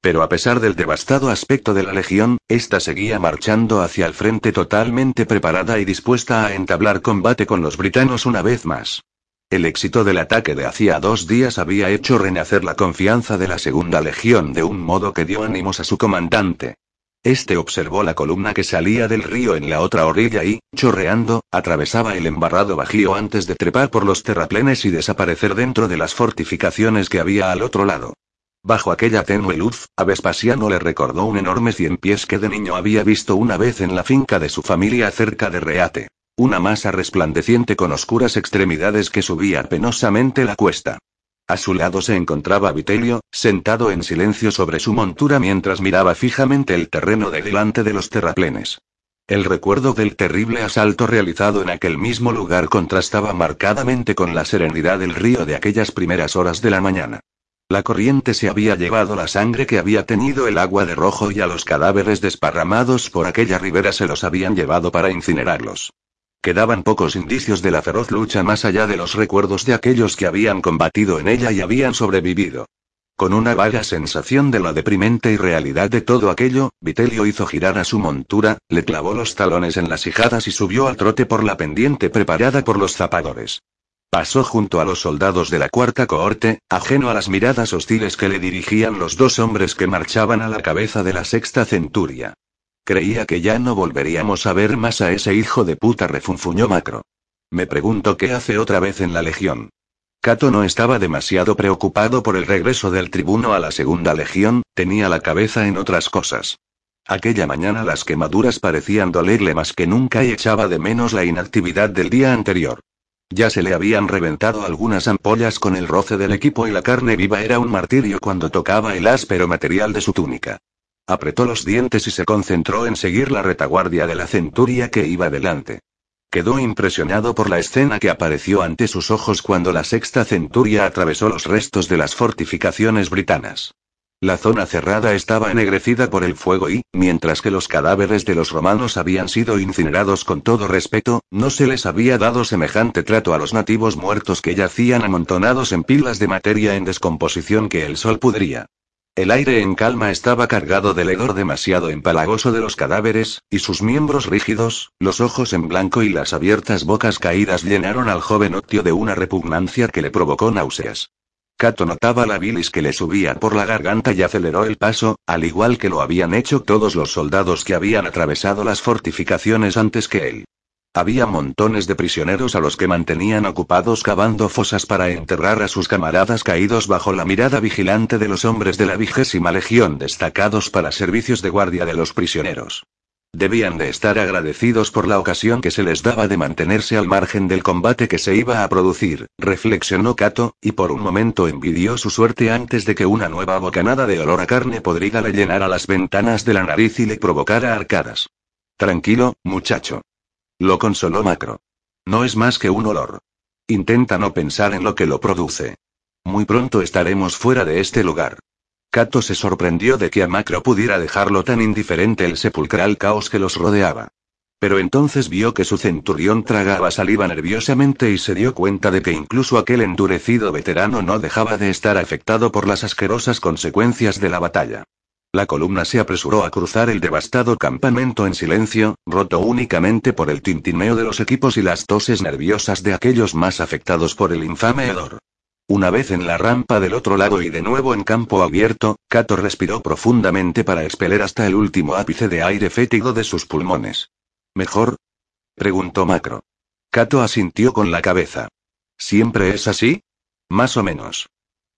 Speaker 1: Pero a pesar del devastado aspecto de la legión, ésta seguía marchando hacia el frente totalmente preparada y dispuesta a entablar combate con los britanos una vez más. El éxito del ataque de hacía dos días había hecho renacer la confianza de la segunda legión de un modo que dio ánimos a su comandante. Este observó la columna que salía del río en la otra orilla y, chorreando, atravesaba el embarrado bajío antes de trepar por los terraplenes y desaparecer dentro de las fortificaciones que había al otro lado. Bajo aquella tenue luz, a Vespasiano le recordó un enorme cien pies que de niño había visto una vez en la finca de su familia cerca de Reate. Una masa resplandeciente con oscuras extremidades que subía penosamente la cuesta. A su lado se encontraba Vitelio, sentado en silencio sobre su montura mientras miraba fijamente el terreno de delante de los terraplenes. El recuerdo del terrible asalto realizado en aquel mismo lugar contrastaba marcadamente con la serenidad del río de aquellas primeras horas de la mañana. La corriente se había llevado la sangre que había tenido el agua de rojo y a los cadáveres desparramados por aquella ribera se los habían llevado para incinerarlos. Quedaban pocos indicios de la feroz lucha más allá de los recuerdos de aquellos que habían combatido en ella y habían sobrevivido. Con una vaga sensación de la deprimente irrealidad de todo aquello, Vitelio hizo girar a su montura, le clavó los talones en las hijadas y subió al trote por la pendiente preparada por los zapadores. Pasó junto a los soldados de la cuarta cohorte, ajeno a las miradas hostiles que le dirigían los dos hombres que marchaban a la cabeza de la sexta centuria. Creía que ya no volveríamos a ver más a ese hijo de puta, refunfuñó Macro. Me pregunto qué hace otra vez en la Legión. Cato no estaba demasiado preocupado por el regreso del tribuno a la segunda legión, tenía la cabeza en otras cosas. Aquella mañana las quemaduras parecían dolerle más que nunca y echaba de menos la inactividad del día anterior. Ya se le habían reventado algunas ampollas con el roce del equipo y la carne viva era un martirio cuando tocaba el áspero material de su túnica. Apretó los dientes y se concentró en seguir la retaguardia de la centuria que iba delante. Quedó impresionado por la escena que apareció ante sus ojos cuando la sexta centuria atravesó los restos de las fortificaciones britanas. La zona cerrada estaba ennegrecida por el fuego y, mientras que los cadáveres de los romanos habían sido incinerados con todo respeto, no se les había dado semejante trato a los nativos muertos que yacían amontonados en pilas de materia en descomposición que el sol pudría. El aire en calma estaba cargado del hedor demasiado empalagoso de los cadáveres, y sus miembros rígidos, los ojos en blanco y las abiertas bocas caídas llenaron al joven Octio de una repugnancia que le provocó náuseas. Cato notaba la bilis que le subía por la garganta y aceleró el paso, al igual que lo habían hecho todos los soldados que habían atravesado las fortificaciones antes que él. Había montones de prisioneros a los que mantenían ocupados cavando fosas para enterrar a sus camaradas caídos bajo la mirada vigilante de los hombres de la vigésima legión destacados para servicios de guardia de los prisioneros. Debían de estar agradecidos por la ocasión que se les daba de mantenerse al margen del combate que se iba a producir, reflexionó Cato, y por un momento envidió su suerte antes de que una nueva bocanada de olor a carne podrida le llenara las ventanas de la nariz y le provocara arcadas. Tranquilo, muchacho. Lo consoló Macro. No es más que un olor. Intenta no pensar en lo que lo produce. Muy pronto estaremos fuera de este lugar. Cato se sorprendió de que a Macro pudiera dejarlo tan indiferente el sepulcral caos que los rodeaba. Pero entonces vio que su centurión tragaba saliva nerviosamente y se dio cuenta de que incluso aquel endurecido veterano no dejaba de estar afectado por las asquerosas consecuencias de la batalla. La columna se apresuró a cruzar el devastado campamento en silencio, roto únicamente por el tintineo de los equipos y las toses nerviosas de aquellos más afectados por el infame hedor. Una vez en la rampa del otro lado y de nuevo en campo abierto, Cato respiró profundamente para expeler hasta el último ápice de aire fétido de sus pulmones. ¿Mejor? preguntó Macro. Cato asintió con la cabeza. ¿Siempre es así? Más o menos.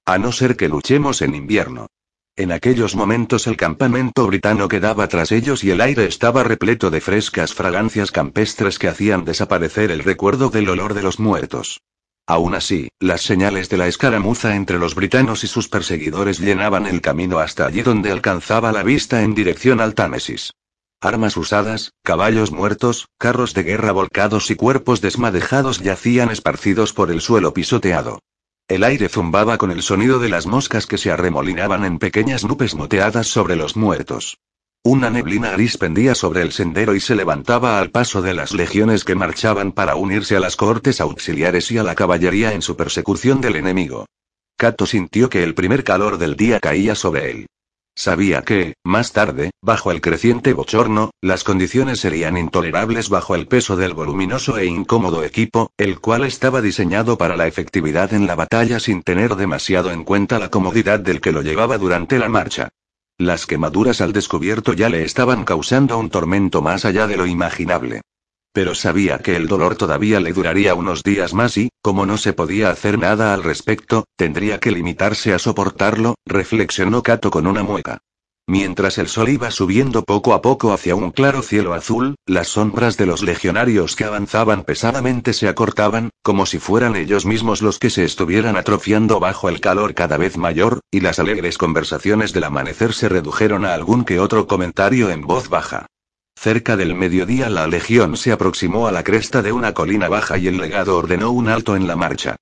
Speaker 1: A no ser que luchemos en invierno. En aquellos momentos el campamento britano quedaba tras ellos y el aire estaba repleto de frescas fragancias campestres que hacían desaparecer el recuerdo del olor de los muertos. Aún así, las señales de la escaramuza entre los britanos y sus perseguidores llenaban el camino hasta allí donde alcanzaba la vista en dirección al Támesis. Armas usadas, caballos muertos, carros de guerra volcados y cuerpos desmadejados yacían esparcidos por el suelo pisoteado. El aire zumbaba con el sonido de las moscas que se arremolinaban en pequeñas nubes moteadas sobre los muertos. Una neblina gris pendía sobre el sendero y se levantaba al paso de las legiones que marchaban para unirse a las cohortes auxiliares y a la caballería en su persecución del enemigo. Cato sintió que el primer calor del día caía sobre él. Sabía que, más tarde, bajo el creciente bochorno, las condiciones serían intolerables bajo el peso del voluminoso e incómodo equipo, el cual estaba diseñado para la efectividad en la batalla sin tener demasiado en cuenta la comodidad del que lo llevaba durante la marcha. Las quemaduras al descubierto ya le estaban causando un tormento más allá de lo imaginable. Pero sabía que el dolor todavía le duraría unos días más y, como no se podía hacer nada al respecto, tendría que limitarse a soportarlo, reflexionó Cato con una mueca. Mientras el sol iba subiendo poco a poco hacia un claro cielo azul, las sombras de los legionarios que avanzaban pesadamente se acortaban, como si fueran ellos mismos los que se estuvieran atrofiando bajo el calor cada vez mayor, y las alegres conversaciones del amanecer se redujeron a algún que otro comentario en voz baja. Cerca del mediodía la legión se aproximó a la cresta de una colina baja y el legado ordenó un alto en la marcha.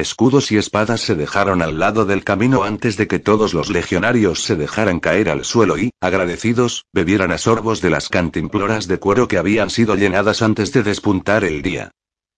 Speaker 1: Escudos y espadas se dejaron al lado del camino antes de que todos los legionarios se dejaran caer al suelo y, agradecidos, bebieran a sorbos de las cantimploras de cuero que habían sido llenadas antes de despuntar el día.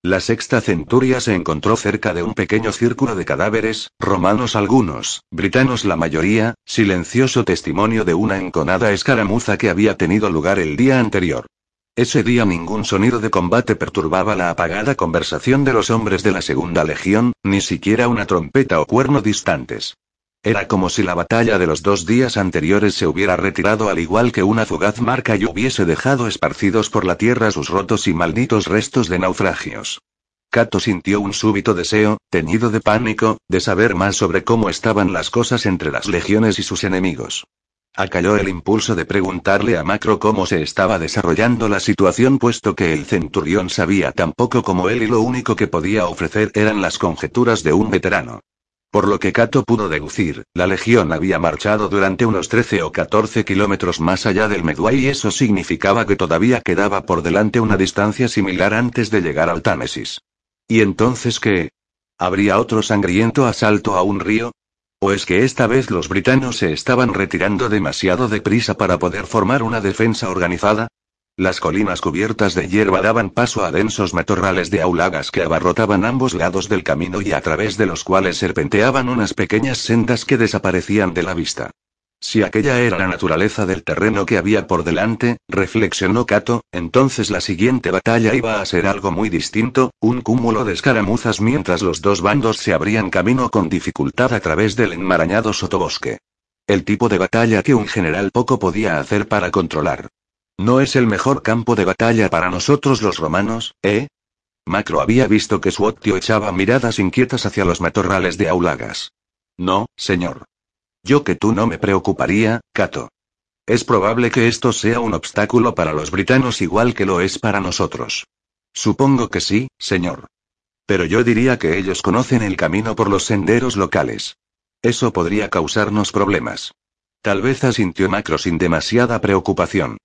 Speaker 1: La sexta centuria se encontró cerca de un pequeño círculo de cadáveres, romanos algunos, britanos la mayoría, silencioso testimonio de una enconada escaramuza que había tenido lugar el día anterior. Ese día ningún sonido de combate perturbaba la apagada conversación de los hombres de la Segunda Legión, ni siquiera una trompeta o cuerno distantes. Era como si la batalla de los dos días anteriores se hubiera retirado al igual que una fugaz marca y hubiese dejado esparcidos por la tierra sus rotos y malditos restos de naufragios. Cato sintió un súbito deseo, teñido de pánico, de saber más sobre cómo estaban las cosas entre las legiones y sus enemigos. Acalló el impulso de preguntarle a Macro cómo se estaba desarrollando la situación puesto que el centurión sabía tan poco como él y lo único que podía ofrecer eran las conjeturas de un veterano. Por lo que Cato pudo deducir, la legión había marchado durante unos 13 o 14 kilómetros más allá del Medway y eso significaba que todavía quedaba por delante una distancia similar antes de llegar al Támesis. ¿Y entonces qué? ¿Habría otro sangriento asalto a un río? ¿O es que esta vez los britanos se estaban retirando demasiado deprisa para poder formar una defensa organizada? Las colinas cubiertas de hierba daban paso a densos matorrales de aulagas que abarrotaban ambos lados del camino y a través de los cuales serpenteaban unas pequeñas sendas que desaparecían de la vista. Si aquella era la naturaleza del terreno que había por delante, reflexionó Cato, entonces la siguiente batalla iba a ser algo muy distinto, un cúmulo de escaramuzas mientras los dos bandos se abrían camino con dificultad a través del enmarañado sotobosque. El tipo de batalla que un general poco podía hacer para controlar. No es el mejor campo de batalla para nosotros los romanos, ¿eh? Macro había visto que Suotio echaba miradas inquietas hacia los matorrales de Aulagas. No, señor. Yo que tú no me preocuparía, Cato. Es probable que esto sea un obstáculo para los britanos igual que lo es para nosotros. Supongo que sí, señor. Pero yo diría que ellos conocen el camino por los senderos locales. Eso podría causarnos problemas. Tal vez asintió Macro sin demasiada preocupación.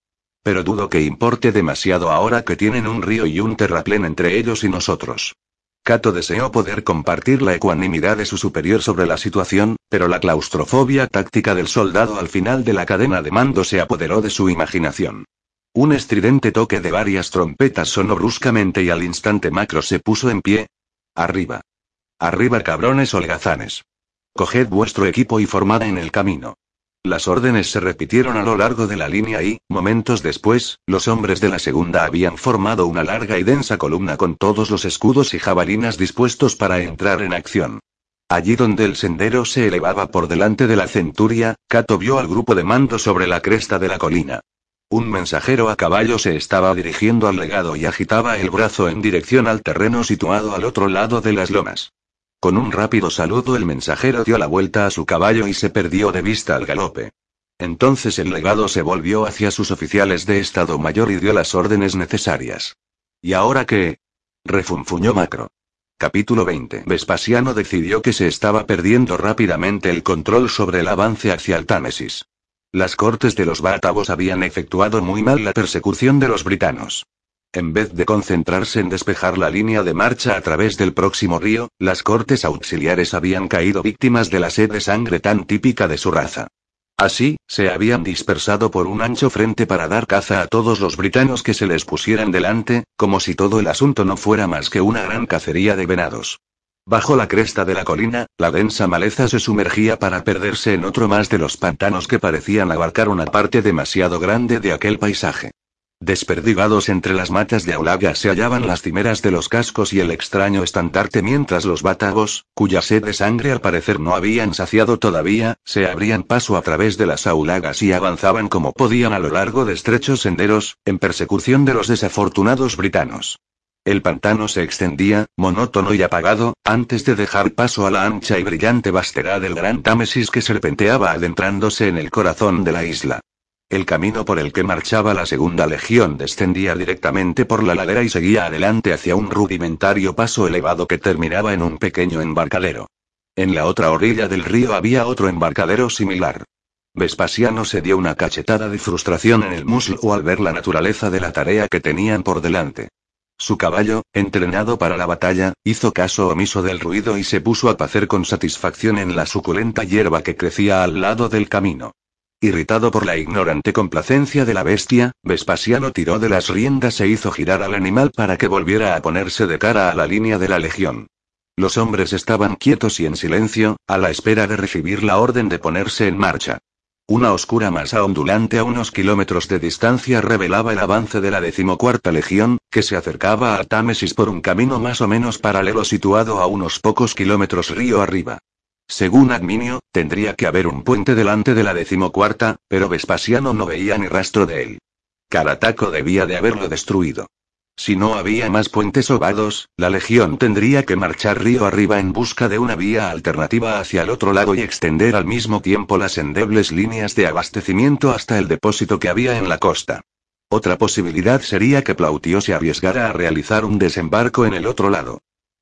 Speaker 1: Pero dudo que importe demasiado ahora que tienen un río y un terraplén entre ellos y nosotros. Cato deseó poder compartir la ecuanimidad de su superior sobre la situación, pero la claustrofobia táctica del soldado al final de la cadena de mando se apoderó de su imaginación. Un estridente toque de varias trompetas sonó bruscamente y al instante Macro se puso en pie. Arriba. Arriba cabrones holgazanes. Coged vuestro equipo y formad en el camino. Las órdenes se repitieron a lo largo de la línea y, momentos después, los hombres de la segunda habían formado una larga y densa columna con todos los escudos y jabalinas dispuestos para entrar en acción. Allí donde el sendero se elevaba por delante de la centuria, Cato vio al grupo de mando sobre la cresta de la colina. Un mensajero a caballo se estaba dirigiendo al legado y agitaba el brazo en dirección al terreno situado al otro lado de las lomas. Con un rápido saludo el mensajero dio la vuelta a su caballo y se perdió de vista al galope. Entonces el legado se volvió hacia sus oficiales de Estado Mayor y dio las órdenes necesarias. ¿Y ahora qué? refunfuñó Macro. Capítulo 20. Vespasiano decidió que se estaba perdiendo rápidamente el control sobre el avance hacia el Támesis. Las cortes de los bátavos habían efectuado muy mal la persecución de los britanos. En vez de concentrarse en despejar la línea de marcha a través del próximo río, las cortes auxiliares habían caído víctimas de la sed de sangre tan típica de su raza. Así, se habían dispersado por un ancho frente para dar caza a todos los britanos que se les pusieran delante, como si todo el asunto no fuera más que una gran cacería de venados. Bajo la cresta de la colina, la densa maleza se sumergía para perderse en otro más de los pantanos que parecían abarcar una parte demasiado grande de aquel paisaje. Desperdigados entre las matas de aulaga se hallaban las cimeras de los cascos y el extraño estandarte mientras los bátagos, cuya sed de sangre al parecer no habían saciado todavía, se abrían paso a través de las aulagas y avanzaban como podían a lo largo de estrechos senderos, en persecución de los desafortunados britanos. El pantano se extendía, monótono y apagado, antes de dejar paso a la ancha y brillante vastedad del gran Támesis que serpenteaba adentrándose en el corazón de la isla. El camino por el que marchaba la segunda legión descendía directamente por la ladera y seguía adelante hacia un rudimentario paso elevado que terminaba en un pequeño embarcadero. En la otra orilla del río había otro embarcadero similar. Vespasiano se dio una cachetada de frustración en el muslo al ver la naturaleza de la tarea que tenían por delante. Su caballo, entrenado para la batalla, hizo caso omiso del ruido y se puso a pacer con satisfacción en la suculenta hierba que crecía al lado del camino. Irritado por la ignorante complacencia de la bestia, Vespasiano tiró de las riendas e hizo girar al animal para que volviera a ponerse de cara a la línea de la legión. Los hombres estaban quietos y en silencio, a la espera de recibir la orden de ponerse en marcha. Una oscura masa ondulante a unos kilómetros de distancia revelaba el avance de la decimocuarta legión, que se acercaba a Támesis por un camino más o menos paralelo situado a unos pocos kilómetros río arriba. Según Adminio, tendría que haber un puente delante de la decimocuarta, pero Vespasiano no veía ni rastro de él. Carataco debía de haberlo destruido. Si no había más puentes ovados, la legión tendría que marchar río arriba en busca de una vía alternativa hacia el otro lado y extender al mismo tiempo las endebles líneas de abastecimiento hasta el depósito que había en la costa. Otra posibilidad sería que Plautio se arriesgara a realizar un desembarco en el otro lado.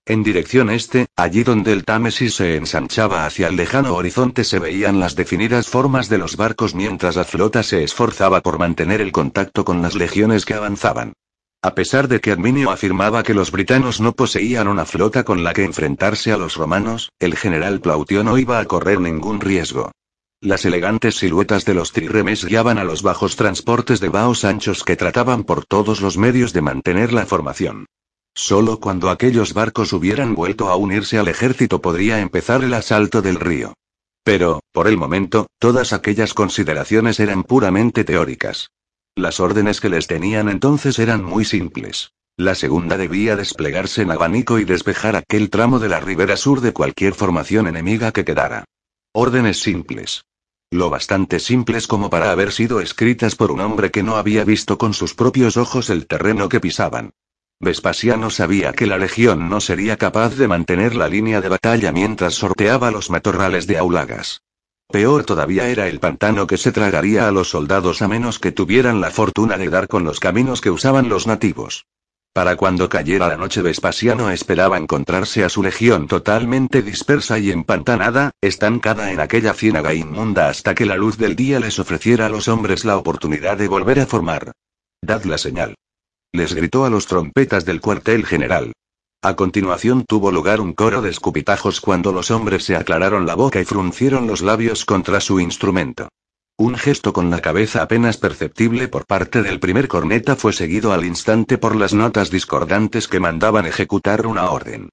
Speaker 1: En dirección este, allí donde el Támesis se ensanchaba hacia el lejano horizonte se veían las definidas formas de los barcos mientras la flota se esforzaba por mantener el contacto con las legiones que avanzaban. A pesar de que Adminio afirmaba que los britanos no poseían una flota con la que enfrentarse a los romanos, el general Plautio no iba a correr ningún riesgo. Las elegantes siluetas de los triremes guiaban a los bajos transportes de vaos anchos que trataban por todos los medios de mantener la formación. Solo cuando aquellos barcos hubieran vuelto a unirse al ejército podría empezar el asalto del río. Pero, por el momento, todas aquellas consideraciones eran puramente teóricas. Las órdenes que les tenían entonces eran muy simples. La segunda debía desplegarse en abanico y despejar aquel tramo de la ribera sur de cualquier formación enemiga que quedara. Órdenes simples. Lo bastante simples como para haber sido escritas por un hombre que no había visto con sus propios ojos el terreno que pisaban. Vespasiano sabía que la legión no sería capaz de mantener la línea de batalla mientras sorteaba los matorrales de Aulagas. Peor todavía era el pantano que se tragaría a los soldados a menos que tuvieran la fortuna de dar con los caminos que usaban los nativos. Para cuando cayera la noche Vespasiano esperaba encontrarse a su legión totalmente dispersa y empantanada, estancada en aquella ciénaga inmunda hasta que la luz del día les ofreciera a los hombres la oportunidad de volver a formar. Dad la señal les gritó a los trompetas del cuartel general. A continuación tuvo lugar un coro de escupitajos cuando los hombres se aclararon la boca y fruncieron los labios contra su instrumento. Un gesto con la cabeza apenas perceptible por parte del primer corneta fue seguido al instante por las notas discordantes que mandaban ejecutar una orden.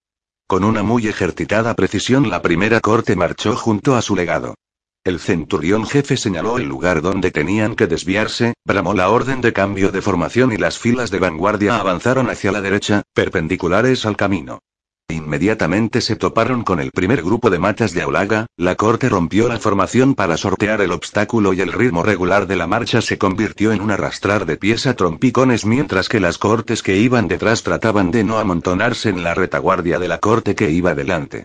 Speaker 1: Con una muy ejercitada precisión la primera corte marchó junto a su legado. El centurión jefe señaló el lugar donde tenían que desviarse, bramó la orden de cambio de formación y las filas de vanguardia avanzaron hacia la derecha, perpendiculares al camino. Inmediatamente se toparon con el primer grupo de matas de Aulaga, la corte rompió la formación para sortear el obstáculo y el ritmo regular de la marcha se convirtió en un arrastrar de pies a trompicones mientras que las cortes que iban detrás trataban de no amontonarse en la retaguardia de la corte que iba delante.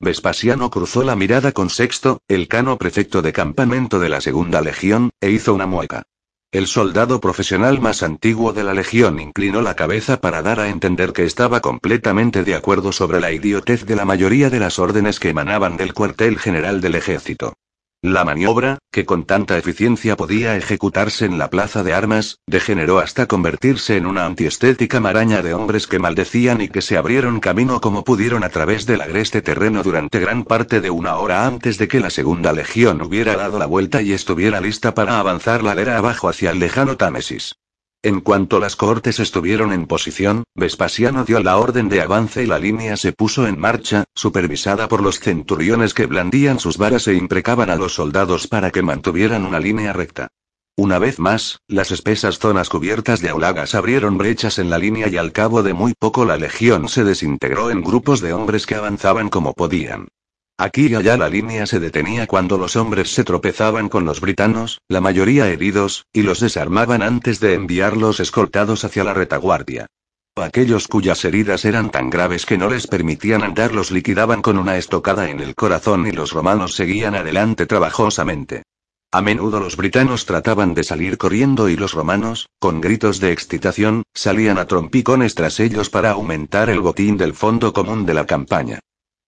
Speaker 1: Vespasiano cruzó la mirada con Sexto, el cano prefecto de campamento de la Segunda Legión, e hizo una mueca. El soldado profesional más antiguo de la Legión inclinó la cabeza para dar a entender que estaba completamente de acuerdo sobre la idiotez de la mayoría de las órdenes que emanaban del cuartel general del ejército. La maniobra, que con tanta eficiencia podía ejecutarse en la plaza de armas, degeneró hasta convertirse en una antiestética maraña de hombres que maldecían y que se abrieron camino como pudieron a través del agreste terreno durante gran parte de una hora antes de que la segunda legión hubiera dado la vuelta y estuviera lista para avanzar la ladera abajo hacia el lejano Támesis. En cuanto las cohortes estuvieron en posición, Vespasiano dio la orden de avance y la línea se puso en marcha, supervisada por los centuriones que blandían sus varas e imprecaban a los soldados para que mantuvieran una línea recta. Una vez más, las espesas zonas cubiertas de aulagas abrieron brechas en la línea y al cabo de muy poco la legión se desintegró en grupos de hombres que avanzaban como podían. Aquí y allá la línea se detenía cuando los hombres se tropezaban con los britanos, la mayoría heridos, y los desarmaban antes de enviarlos escoltados hacia la retaguardia. Aquellos cuyas heridas eran tan graves que no les permitían andar los liquidaban con una estocada en el corazón y los romanos seguían adelante trabajosamente. A menudo los britanos trataban de salir corriendo y los romanos, con gritos de excitación, salían a trompicones tras ellos para aumentar el botín del fondo común de la campaña.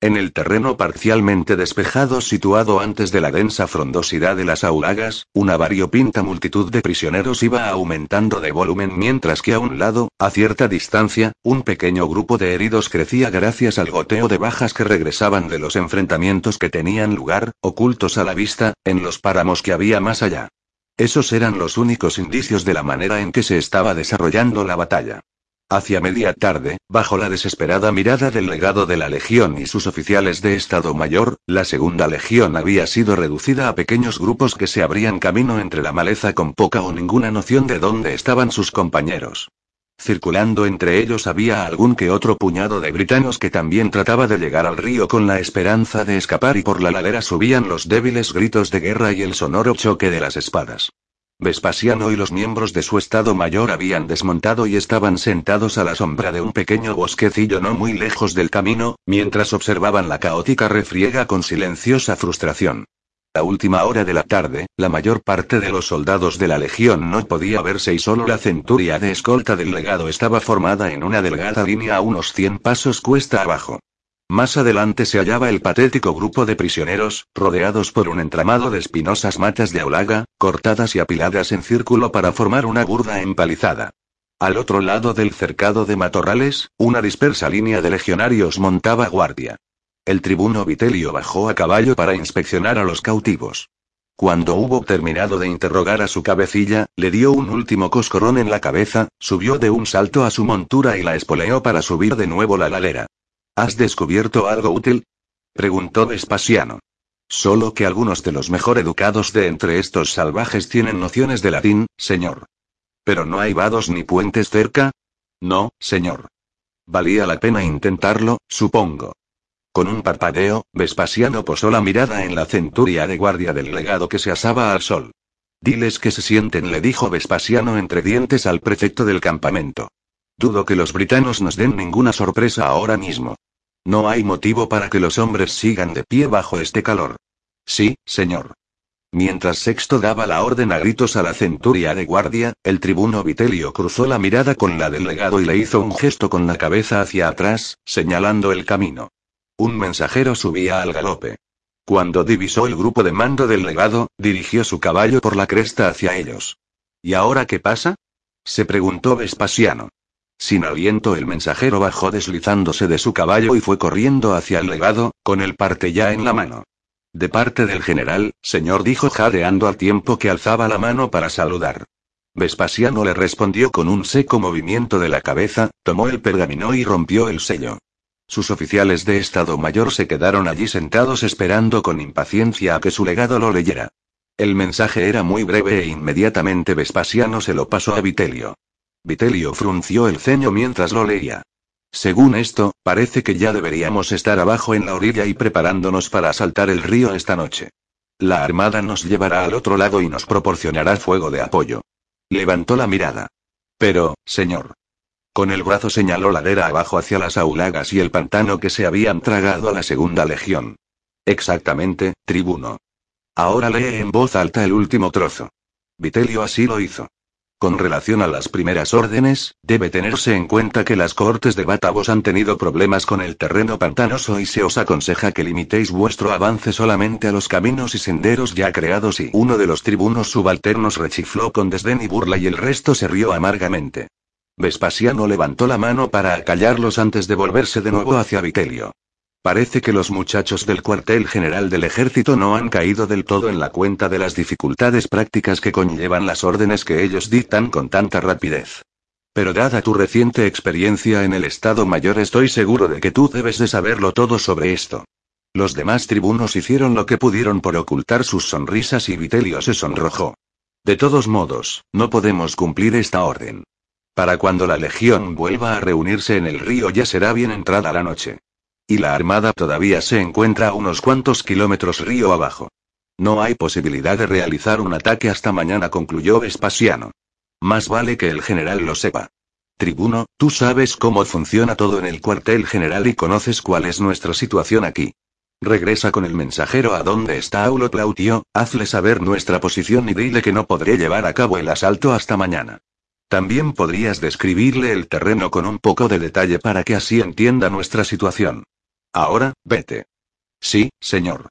Speaker 1: En el terreno parcialmente despejado situado antes de la densa frondosidad de las aulagas, una variopinta multitud de prisioneros iba aumentando de volumen mientras que a un lado, a cierta distancia, un pequeño grupo de heridos crecía gracias al goteo de bajas que regresaban de los enfrentamientos que tenían lugar, ocultos a la vista, en los páramos que había más allá. Esos eran los únicos indicios de la manera en que se estaba desarrollando la batalla. Hacia media tarde, bajo la desesperada mirada del legado de la Legión y sus oficiales de Estado Mayor, la Segunda Legión había sido reducida a pequeños grupos que se abrían camino entre la maleza con poca o ninguna noción de dónde estaban sus compañeros. Circulando entre ellos había algún que otro puñado de britanos que también trataba de llegar al río con la esperanza de escapar y por la ladera subían los débiles gritos de guerra y el sonoro choque de las espadas. Vespasiano y los miembros de su Estado Mayor habían desmontado y estaban sentados a la sombra de un pequeño bosquecillo no muy lejos del camino, mientras observaban la caótica refriega con silenciosa frustración. A última hora de la tarde, la mayor parte de los soldados de la Legión no podía verse y solo la centuria de escolta del legado estaba formada en una delgada línea a unos 100 pasos cuesta abajo. Más adelante se hallaba el patético grupo de prisioneros, rodeados por un entramado de espinosas matas de aulaga, cortadas y apiladas en círculo para formar una burda empalizada. Al otro lado del cercado de matorrales, una dispersa línea de legionarios montaba guardia. El tribuno Vitelio bajó a caballo para inspeccionar a los cautivos. Cuando hubo terminado de interrogar a su cabecilla, le dio un último coscorrón en la cabeza, subió de un salto a su montura y la espoleó para subir de nuevo la ladera. ¿Has descubierto algo útil? preguntó Vespasiano. Solo que algunos de los mejor educados de entre estos salvajes tienen nociones de latín, señor. ¿Pero no hay vados ni puentes cerca? No, señor. Valía la pena intentarlo, supongo. Con un parpadeo, Vespasiano posó la mirada en la centuria de guardia del legado que se asaba al sol. Diles que se sienten, le dijo Vespasiano entre dientes al prefecto del campamento. Dudo que los britanos nos den ninguna sorpresa ahora mismo. No hay motivo para que los hombres sigan de pie bajo este calor. Sí, señor. Mientras Sexto daba la orden a gritos a la centuria de guardia, el tribuno Vitelio cruzó la mirada con la del legado y le hizo un gesto con la cabeza hacia atrás, señalando el camino. Un mensajero subía al galope. Cuando divisó el grupo de mando del legado, dirigió su caballo por la cresta hacia ellos. ¿Y ahora qué pasa? se preguntó Vespasiano. Sin aliento el mensajero bajó deslizándose de su caballo y fue corriendo hacia el legado, con el parte ya en la mano. De parte del general, señor dijo jadeando al tiempo que alzaba la mano para saludar. Vespasiano le respondió con un seco movimiento de la cabeza, tomó el pergamino y rompió el sello. Sus oficiales de Estado Mayor se quedaron allí sentados esperando con impaciencia a que su legado lo leyera. El mensaje era muy breve e inmediatamente Vespasiano se lo pasó a Vitelio. Vitelio frunció el ceño mientras lo leía. Según esto, parece que ya deberíamos estar abajo en la orilla y preparándonos para asaltar el río esta noche. La armada nos llevará al otro lado y nos proporcionará fuego de apoyo. Levantó la mirada. Pero, señor. Con el brazo señaló ladera abajo hacia las aulagas y el pantano que se habían tragado a la segunda legión. Exactamente, tribuno. Ahora lee en voz alta el último trozo. Vitelio así lo hizo. Con relación a las primeras órdenes, debe tenerse en cuenta que las cortes de Batavos han tenido problemas con el terreno pantanoso y se os aconseja que limitéis vuestro avance solamente a los caminos y senderos ya creados y uno de los tribunos subalternos rechifló con desdén y burla y el resto se rió amargamente. Vespasiano levantó la mano para acallarlos antes de volverse de nuevo hacia Vitelio. Parece que los muchachos del cuartel general del ejército no han caído del todo en la cuenta de las dificultades prácticas que conllevan las órdenes que ellos dictan con tanta rapidez. Pero dada tu reciente experiencia en el Estado Mayor estoy seguro de que tú debes de saberlo todo sobre esto. Los demás tribunos hicieron lo que pudieron por ocultar sus sonrisas y Vitelio se sonrojó. De todos modos, no podemos cumplir esta orden. Para cuando la legión vuelva a reunirse en el río ya será bien entrada la noche. Y la armada todavía se encuentra a unos cuantos kilómetros río abajo. No hay posibilidad de realizar un ataque hasta mañana, concluyó Vespasiano. Más vale que el general lo sepa. Tribuno, tú sabes cómo funciona todo en el cuartel general y conoces cuál es nuestra situación aquí. Regresa con el mensajero a donde está Aulo Plautio, hazle saber nuestra posición y dile que no podré llevar a cabo el asalto hasta mañana. También podrías describirle el terreno con un poco de detalle para que así entienda nuestra situación. Ahora, vete. Sí, señor.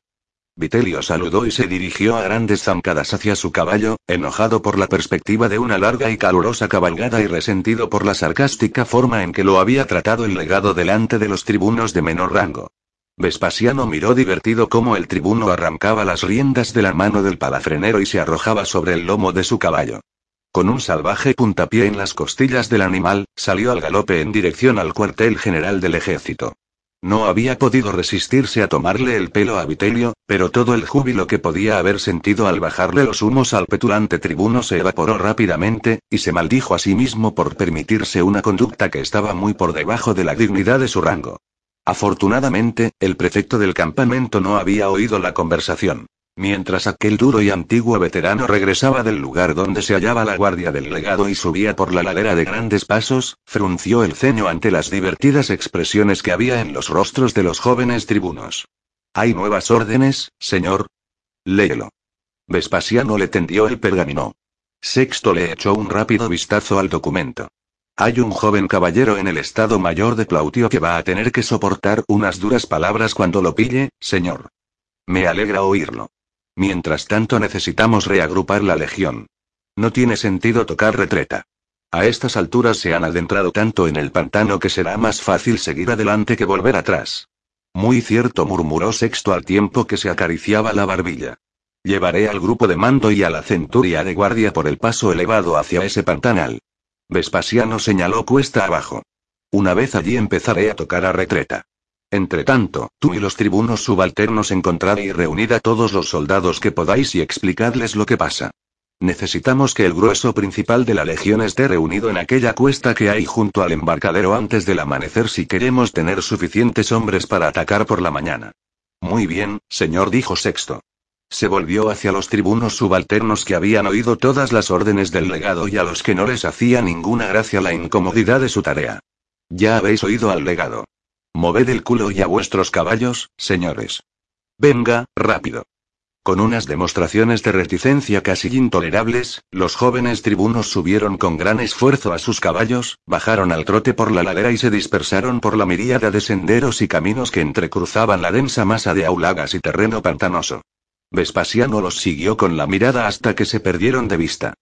Speaker 1: Vitelio saludó y se dirigió a grandes zancadas hacia su caballo, enojado por la perspectiva de una larga y calurosa cabalgada y resentido por la sarcástica forma en que lo había tratado el legado delante de los tribunos de menor rango. Vespasiano miró divertido cómo el tribuno arrancaba las riendas de la mano del palafrenero y se arrojaba sobre el lomo de su caballo. Con un salvaje puntapié en las costillas del animal, salió al galope en dirección al cuartel general del ejército. No había podido resistirse a tomarle el pelo a Vitelio, pero todo el júbilo que podía haber sentido al bajarle los humos al petulante tribuno se evaporó rápidamente, y se maldijo a sí mismo por permitirse una conducta que estaba muy por debajo de la dignidad de su rango. Afortunadamente, el prefecto del campamento no había oído la conversación. Mientras aquel duro y antiguo veterano regresaba del lugar donde se hallaba la guardia del legado y subía por la ladera de grandes pasos, frunció el ceño ante las divertidas expresiones que había en los rostros de los jóvenes tribunos. ¿Hay nuevas órdenes, señor? Léelo. Vespasiano le tendió el pergamino. Sexto le echó un rápido vistazo al documento. Hay un joven caballero en el estado mayor de Plautio que va a tener que soportar unas duras palabras cuando lo pille, señor. Me alegra oírlo. Mientras tanto necesitamos reagrupar la legión. No tiene sentido tocar retreta. A estas alturas se han adentrado tanto en el pantano que será más fácil seguir adelante que volver atrás. Muy cierto, murmuró Sexto al tiempo que se acariciaba la barbilla. Llevaré al grupo de mando y a la centuria de guardia por el paso elevado hacia ese pantanal. Vespasiano señaló cuesta abajo. Una vez allí empezaré a tocar a retreta. Entre tanto, tú y los tribunos subalternos encontrad y reunid a todos los soldados que podáis y explicadles lo que pasa. Necesitamos que el grueso principal de la legión esté reunido en aquella cuesta que hay junto al embarcadero antes del amanecer si queremos tener suficientes hombres para atacar por la mañana. Muy bien, señor, dijo Sexto. Se volvió hacia los tribunos subalternos que habían oído todas las órdenes del legado y a los que no les hacía ninguna gracia la incomodidad de su tarea. Ya habéis oído al legado. Moved el culo y a vuestros caballos, señores. Venga, rápido. Con unas demostraciones de reticencia casi intolerables, los jóvenes tribunos subieron con gran esfuerzo a sus caballos, bajaron al trote por la ladera y se dispersaron por la miríada de senderos y caminos que entrecruzaban la densa masa de aulagas y terreno pantanoso. Vespasiano los siguió con la mirada hasta que se perdieron de vista.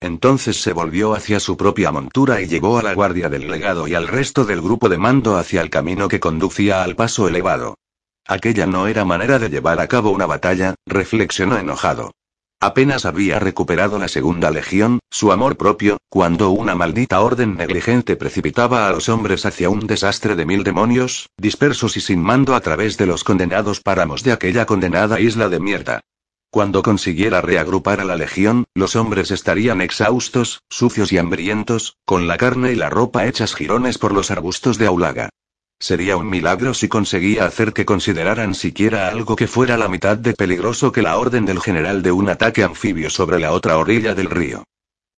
Speaker 1: Entonces se volvió hacia su propia montura y llevó a la guardia del legado y al resto del grupo de mando hacia el camino que conducía al paso elevado. Aquella no era manera de llevar a cabo una batalla, reflexionó enojado. Apenas había recuperado la segunda legión, su amor propio, cuando una maldita orden negligente precipitaba a los hombres hacia un desastre de mil demonios, dispersos y sin mando a través de los condenados páramos de aquella condenada isla de mierda. Cuando consiguiera reagrupar a la legión, los hombres estarían exhaustos, sucios y hambrientos, con la carne y la ropa hechas jirones por los arbustos de Aulaga. Sería un milagro si conseguía hacer que consideraran siquiera algo que fuera la mitad de peligroso que la orden del general de un ataque anfibio sobre la otra orilla del río.